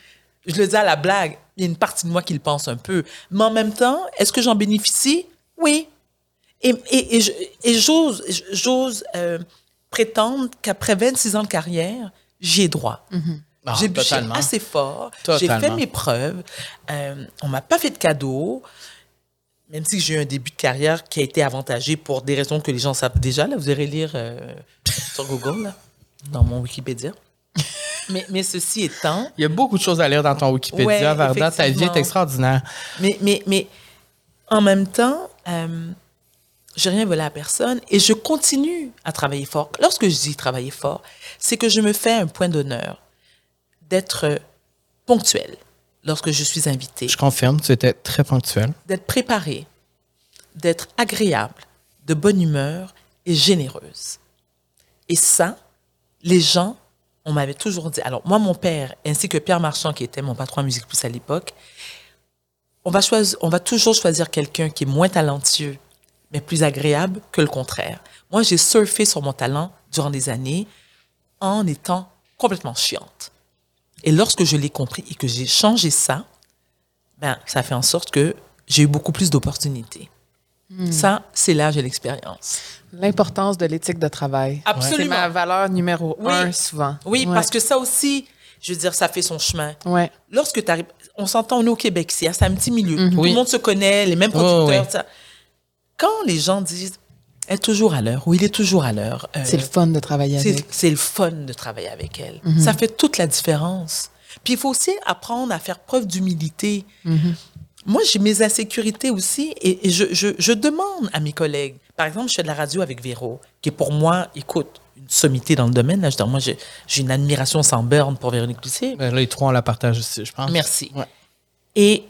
Speaker 3: Je le dis à la blague, il y a une partie de moi qui le pense un peu. Mais en même temps, est-ce que j'en bénéficie? Oui. Et, et, et je- et j'ose, j'ose euh, prétendre qu'après 26 ans de carrière, j'y ai droit.
Speaker 1: Ah,
Speaker 3: J'ai bûché assez fort. J'ai fait mes preuves. Euh, on m'a pas fait de cadeau. Même si j'ai eu un début de carrière qui a été avantagé pour des raisons que les gens savent déjà. Là, vous irez lire euh, sur Google, là, dans mon Wikipédia. *laughs* mais, mais ceci étant,
Speaker 1: Il y a beaucoup de choses à lire dans ton Wikipédia,
Speaker 3: Ouais,
Speaker 1: Varda. Ta vie est extraordinaire.
Speaker 3: mais, mais, mais en même temps, euh, j'ai rien volé à personne et je continue à travailler fort. Lorsque je dis travailler fort, c'est que je me fais un point d'honneur d'être ponctuel lorsque je suis invitée.
Speaker 1: Je confirme, tu étais très ponctuel.
Speaker 3: d'être préparée, d'être agréable, de bonne humeur et généreuse. Et ça, les gens, on m'avait toujours dit. Alors, moi, mon père, ainsi que Pierre Marchand, qui était mon patron à Musique Plus à l'époque, on va, choisir, on va toujours choisir quelqu'un qui est moins talentueux, mais plus agréable que le contraire. Moi, j'ai surfé sur mon talent durant des années en étant complètement chiante. Et lorsque je l'ai compris et que j'ai changé ça, ben, ça fait en sorte que j'ai eu beaucoup plus d'opportunités. Ça, c'est l'âge et l'expérience.
Speaker 2: L'importance de l'éthique de travail.
Speaker 3: Absolument.
Speaker 2: C'est ma valeur numéro
Speaker 3: Oui.
Speaker 2: un souvent.
Speaker 3: Oui,
Speaker 2: Ouais.
Speaker 3: parce que ça aussi, je veux dire, ça fait son chemin.
Speaker 2: Ouais.
Speaker 3: Lorsque tu arrives, on s'entend, on est au Québec, c'est un petit milieu. Tout
Speaker 1: Oui.
Speaker 3: le monde se connaît, les mêmes
Speaker 1: Oui,
Speaker 3: producteurs.
Speaker 1: oui.
Speaker 3: ça. Quand les gens disent, elle est toujours à l'heure, ou il est toujours à l'heure, euh,
Speaker 2: C'est le fun de travailler
Speaker 3: c'est
Speaker 2: avec.
Speaker 3: c'est le fun de travailler avec elle. Ça fait toute la différence. Puis il faut aussi apprendre à faire preuve d'humilité. Moi, j'ai mes insécurités aussi et, et je, je- je demande à mes collègues. Par exemple, je fais de la radio avec Véro, qui est pour moi, écoute, une sommité dans le domaine. Là, je, dire, moi, j'ai une admiration sans borne pour Véronique Cloutier.
Speaker 1: Ben, les trois, on la partage aussi, je pense.
Speaker 3: Merci.
Speaker 1: Ouais.
Speaker 3: Et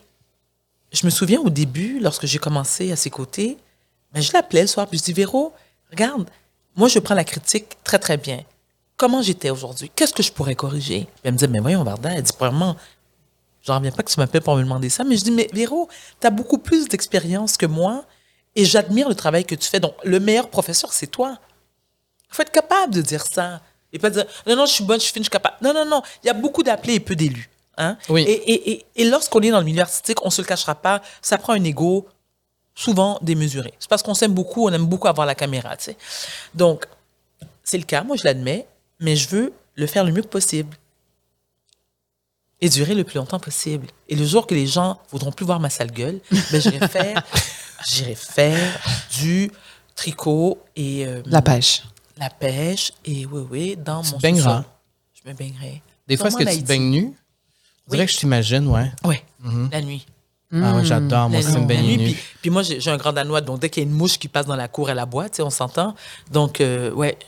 Speaker 3: je me souviens au début, lorsque j'ai commencé à ses côtés, ben, je l'appelais le soir, puis je dis Véro, regarde, moi je prends la critique très très bien. Comment j'étais aujourd'hui? Qu'est-ce que je pourrais corriger? Puis elle me disait, mais voyons, Varda, elle dit, premièrement, je reviens pas que tu m'appelles pour me demander ça, mais je dis, mais Véro, tu as beaucoup plus d'expérience que moi et j'admire le travail que tu fais. Donc, le meilleur professeur, c'est toi. Il faut être capable de dire ça. Et pas dire, non, non, je suis bonne, je suis fine, je suis capable. Non, non, non. Il y a beaucoup d'appelés et peu d'élus. Hein?
Speaker 1: Oui.
Speaker 3: Et, et, et, et lorsqu'on est dans le milieu artistique, on se le cachera pas, ça prend un ego souvent démesuré. C'est parce qu'on s'aime beaucoup, on aime beaucoup avoir la caméra, tu sais. Donc, c'est le cas, moi je l'admets, mais je veux le faire le mieux possible. Et durer le plus longtemps possible. Et le jour que les gens voudront plus voir ma sale gueule, ben j'irai *laughs* faire, j'irai faire du tricot et euh,
Speaker 2: La pêche.
Speaker 3: la pêche et oui, oui, dans
Speaker 1: Tu
Speaker 3: mon
Speaker 1: baigneras.
Speaker 3: Je me baignerai.
Speaker 1: Des fois, est-ce que tu te baignes nu? Je dirais que je t'imagine, ouais.
Speaker 3: Oui, la nuit.
Speaker 1: Ah ouais, j'adore, moi
Speaker 3: La la
Speaker 1: baigner
Speaker 3: nuit,
Speaker 1: nu.
Speaker 3: Puis, puis moi, j'ai un grand danois, donc dès qu'il y a une mouche qui passe dans la cour, elle aboie, tu sais, on s'entend. Donc, euh, ouais.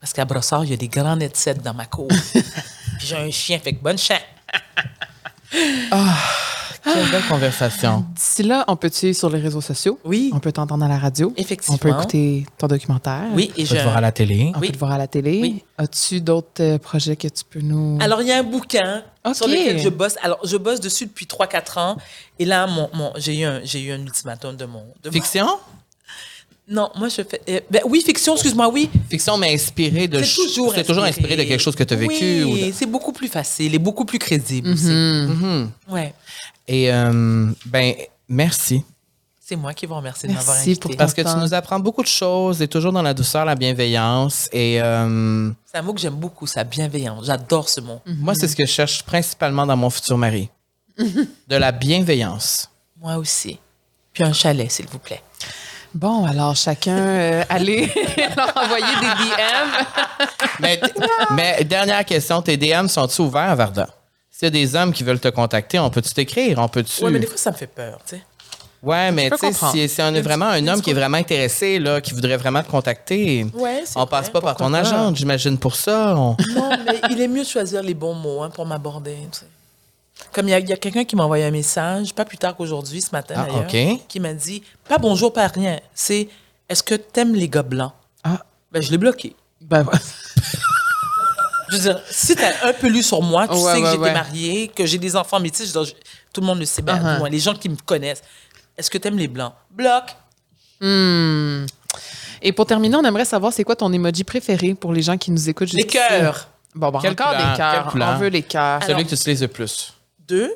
Speaker 3: Parce qu'à Brossard, il y a des grands headsets dans ma cour. *laughs* puis j'ai un chien, fait que bonne chien.
Speaker 1: Quelle belle conversation.
Speaker 2: D'ici là, on peut te suivre sur les réseaux sociaux?
Speaker 3: Oui.
Speaker 2: On peut t'entendre à la radio.
Speaker 3: Effectivement.
Speaker 2: On peut écouter ton documentaire.
Speaker 3: Oui, et
Speaker 1: Je peux
Speaker 3: je.
Speaker 1: te voir à la télé.
Speaker 2: On
Speaker 3: Oui.
Speaker 2: peut te voir à la télé.
Speaker 3: Oui.
Speaker 2: As-tu d'autres euh, projets que tu peux nous.
Speaker 3: Alors, il y a un bouquin
Speaker 2: Ok.
Speaker 3: sur lequel je bosse. Alors, je bosse dessus depuis 3-4 ans. Et là, mon, mon, j'ai eu un, j'ai eu un ultimatum de mon. de mon-
Speaker 1: Fiction?
Speaker 3: Non, moi, je fais. euh, ben, oui, fiction, excuse-moi, oui.
Speaker 1: Fiction, mais inspiré de.
Speaker 3: C'est toujours,
Speaker 1: C'est toujours inspiré de quelque chose que tu as vécu. ou
Speaker 3: Oui,
Speaker 1: de-
Speaker 3: c'est beaucoup plus facile et beaucoup plus crédible aussi.
Speaker 1: Mhm.
Speaker 3: Ouais.
Speaker 1: Et, euh, ben, merci.
Speaker 3: C'est moi qui vous remercie de
Speaker 2: Merci
Speaker 3: m'avoir invité.
Speaker 2: pour
Speaker 1: Parce que tu nous apprends beaucoup de choses et toujours dans la douceur, la bienveillance. Et euh,
Speaker 3: C'est un mot que j'aime beaucoup, ça, bienveillance. J'adore ce mot.
Speaker 1: moi, c'est ce que je cherche principalement dans mon futur mari. *laughs* De la bienveillance.
Speaker 3: Moi aussi. Puis un chalet, s'il vous plaît.
Speaker 2: Bon, alors chacun, euh, allez *laughs* leur envoyer des DM.
Speaker 1: Mais, mais dernière question, tes DM sont-ils ouverts à Varda? S'il y a des hommes qui veulent te contacter, on peut-tu t'écrire? On peut-tu...
Speaker 3: Ouais, mais des fois, ça me fait peur, tu sais.
Speaker 1: Ouais, mais tu sais, si, si on est vraiment un homme qui est vraiment intéressé, là, qui voudrait vraiment te contacter,
Speaker 3: Ouais, c'est
Speaker 1: on passe
Speaker 3: vrai,
Speaker 1: pas par ton agent, j'imagine, pour ça. On-
Speaker 3: Non, mais il est mieux de choisir les bons mots hein, pour m'aborder, tu sais. Comme il y a, quelqu'un qui m'a envoyé un message, pas plus tard qu'aujourd'hui, ce matin
Speaker 1: Ah,
Speaker 3: d'ailleurs, qui m'a dit, pas bonjour, pas rien, c'est est-ce que t'aimes les gars blancs?
Speaker 2: Ah,
Speaker 3: Ben, je l'ai bloqué.
Speaker 2: ben voilà.
Speaker 3: Je veux dire, si t'as un peu lu sur moi, tu
Speaker 2: Ouais,
Speaker 3: sais que
Speaker 2: ouais,
Speaker 3: j'étais
Speaker 2: ouais.
Speaker 3: mariée, que j'ai des enfants métis, je veux dire, je- tout le monde le sait bien,
Speaker 2: Uh-huh.
Speaker 3: moins, les gens qui me connaissent. Est-ce que t'aimes les blancs? Bloc.
Speaker 2: Hmm. Et pour terminer, on aimerait savoir c'est quoi ton emoji préféré pour les gens qui nous écoutent
Speaker 3: Les cœurs.
Speaker 2: Bon, bon, encore
Speaker 1: couleur?
Speaker 2: des cœurs. On veut les cœurs.
Speaker 1: Celui
Speaker 3: Alors-
Speaker 1: que tu utilises le plus.
Speaker 3: Deux,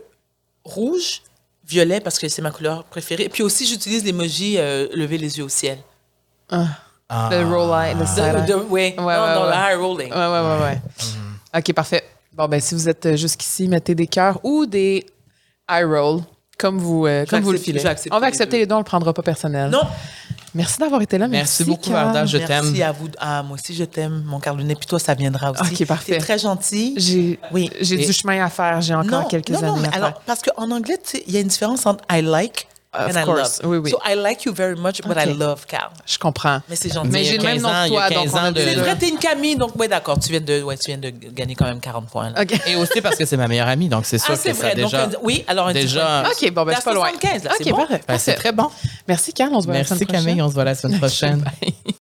Speaker 3: rouge, violet, parce que c'est ma couleur préférée. Puis aussi, j'utilise l'emoji euh, lever les yeux au ciel.
Speaker 2: Ah,
Speaker 1: Ah.
Speaker 2: le roll eye, le side eye.
Speaker 3: De- ouais,
Speaker 2: Ouais,
Speaker 3: non,
Speaker 2: ouais,
Speaker 3: non,
Speaker 2: ouais.
Speaker 3: le eye rolling.
Speaker 2: Ouais, ouais, ouais, ouais. OK, parfait. Bon, ben, si vous êtes euh, jusqu'ici, mettez des cœurs ou des eye roll, comme vous, euh, comme vous le filez. On va accepter les deux, on le prendra pas personnel.
Speaker 3: Non,
Speaker 2: Merci d'avoir été là.
Speaker 1: Merci
Speaker 2: Merci,
Speaker 1: beaucoup. Varda. Je t'aime.
Speaker 3: merci à vous. Ah, moi aussi, je t'aime, mon Carlonet. Puis toi, ça viendra aussi.
Speaker 2: Ok, parfait.
Speaker 3: T'es très gentil.
Speaker 2: J'ai
Speaker 3: Oui.
Speaker 2: j'ai
Speaker 1: Et-
Speaker 2: du chemin à faire. J'ai encore
Speaker 3: non,
Speaker 2: quelques
Speaker 3: non, non,
Speaker 2: années
Speaker 3: mais
Speaker 2: à
Speaker 3: alors,
Speaker 2: faire.
Speaker 3: parce qu'en anglais, tu sais, il y a une différence entre I like
Speaker 2: Of
Speaker 3: and I
Speaker 2: course.
Speaker 3: love.
Speaker 2: Oui, oui.
Speaker 3: So I like you very much, but I
Speaker 2: Ok.
Speaker 3: love Carl.
Speaker 2: Je comprends.
Speaker 3: Mais c'est gentil.
Speaker 2: Mais j'ai le même
Speaker 1: 15
Speaker 2: nom que toi,
Speaker 1: 15
Speaker 2: donc on a
Speaker 1: ans de-
Speaker 3: C'est vrai, t'es une Camille, donc oui, d'accord, tu viens de, ouais, tu viens de gagner quand même 40 points. Là.
Speaker 2: OK.
Speaker 1: Et aussi parce que c'est ma meilleure amie, donc c'est sûr
Speaker 3: Ah,
Speaker 1: que
Speaker 3: c'est
Speaker 1: ça
Speaker 3: vrai.
Speaker 1: déjà...
Speaker 3: donc, oui, alors
Speaker 1: déjà-.
Speaker 2: OK, bon, ben, suis pas loin.
Speaker 3: 75, là, c'est
Speaker 2: OK,
Speaker 3: bon?
Speaker 2: parfait.
Speaker 1: Ben, c'est très bon.
Speaker 2: Merci, Carl. On se voit la
Speaker 1: Merci
Speaker 2: semaine prochaine.
Speaker 1: Camille, on se voit la semaine *laughs* prochaine.